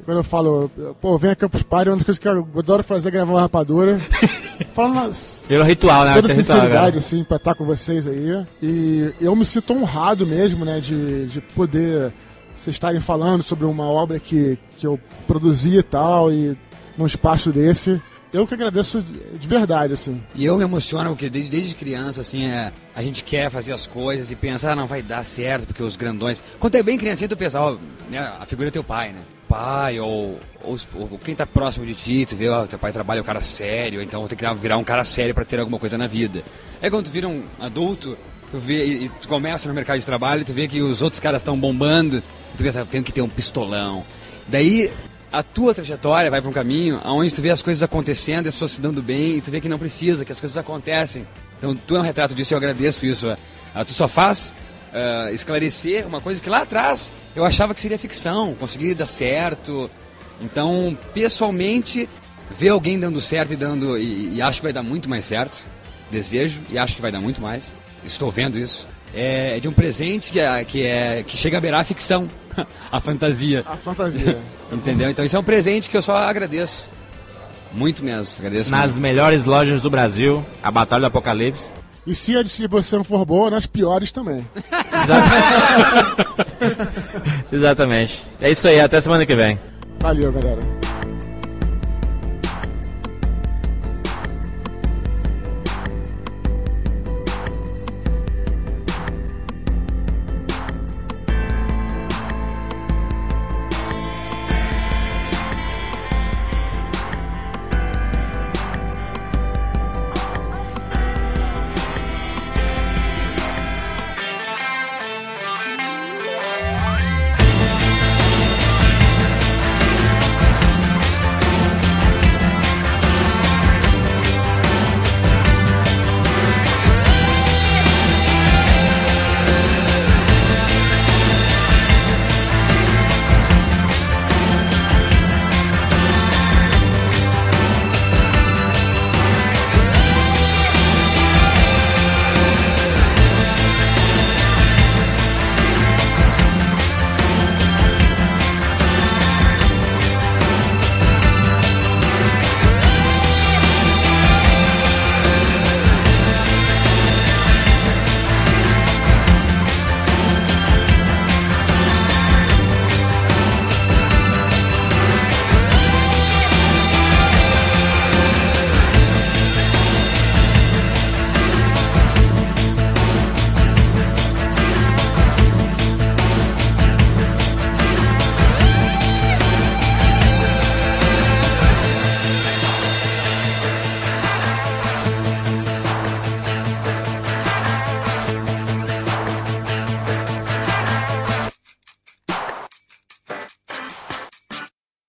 [SPEAKER 3] quando eu falo, pô, vem a Campus Party, uma das coisas que eu adoro fazer é gravar uma rapadura. <laughs> Falando nas,
[SPEAKER 1] Virou ritual, né?
[SPEAKER 3] toda
[SPEAKER 1] ser ritual
[SPEAKER 3] sinceridade,
[SPEAKER 1] agora.
[SPEAKER 3] assim, pra estar com vocês aí. E eu me sinto honrado mesmo, né, de, de poder vocês estarem falando sobre uma obra que, que eu produzi e tal, e num espaço desse. Eu que agradeço de de verdade, assim.
[SPEAKER 2] E eu me emociono porque desde, desde criança, assim, é, a gente quer fazer as coisas e pensa, ah, não vai dar certo, porque os grandões. Quando é bem criancinha, tu pensa, ó, né, a figura é teu pai, né? Pai, ou, ou, ou quem tá próximo de ti, tu vê, ó, teu pai trabalha um cara sério, então vou ter que virar um cara sério pra ter alguma coisa na vida. Aí quando tu vira um adulto, tu vê, e, tu começa no mercado de trabalho, tu vê que os outros caras estão bombando, tu pensa, eu tenho que ter um pistolão. Daí a tua trajetória vai para um caminho onde tu vê as coisas acontecendo, as pessoas se dando bem, e tu vê que não precisa, que as coisas acontecem. Então tu é um retrato disso e eu agradeço isso. Ah, tu só faz ah, esclarecer uma coisa que lá atrás eu achava que seria ficção, conseguir dar certo. Então, pessoalmente, ver alguém dando certo e dando. E, e acho que vai dar muito mais certo. Desejo e acho que vai dar muito mais. Estou vendo isso. É de um presente que, é, que, é, que chega a beirar a ficção, <laughs> a fantasia.
[SPEAKER 3] A fantasia.
[SPEAKER 2] Entendeu? Então isso é um presente que eu só agradeço. Muito mesmo, agradeço.
[SPEAKER 1] Nas melhores lojas do Brasil, a Batalha do Apocalipse.
[SPEAKER 3] e se a distribuição for boa, nas piores também. <laughs> <laughs>
[SPEAKER 1] Exatamente. É isso aí, até semana que vem.
[SPEAKER 3] Valeu, galera.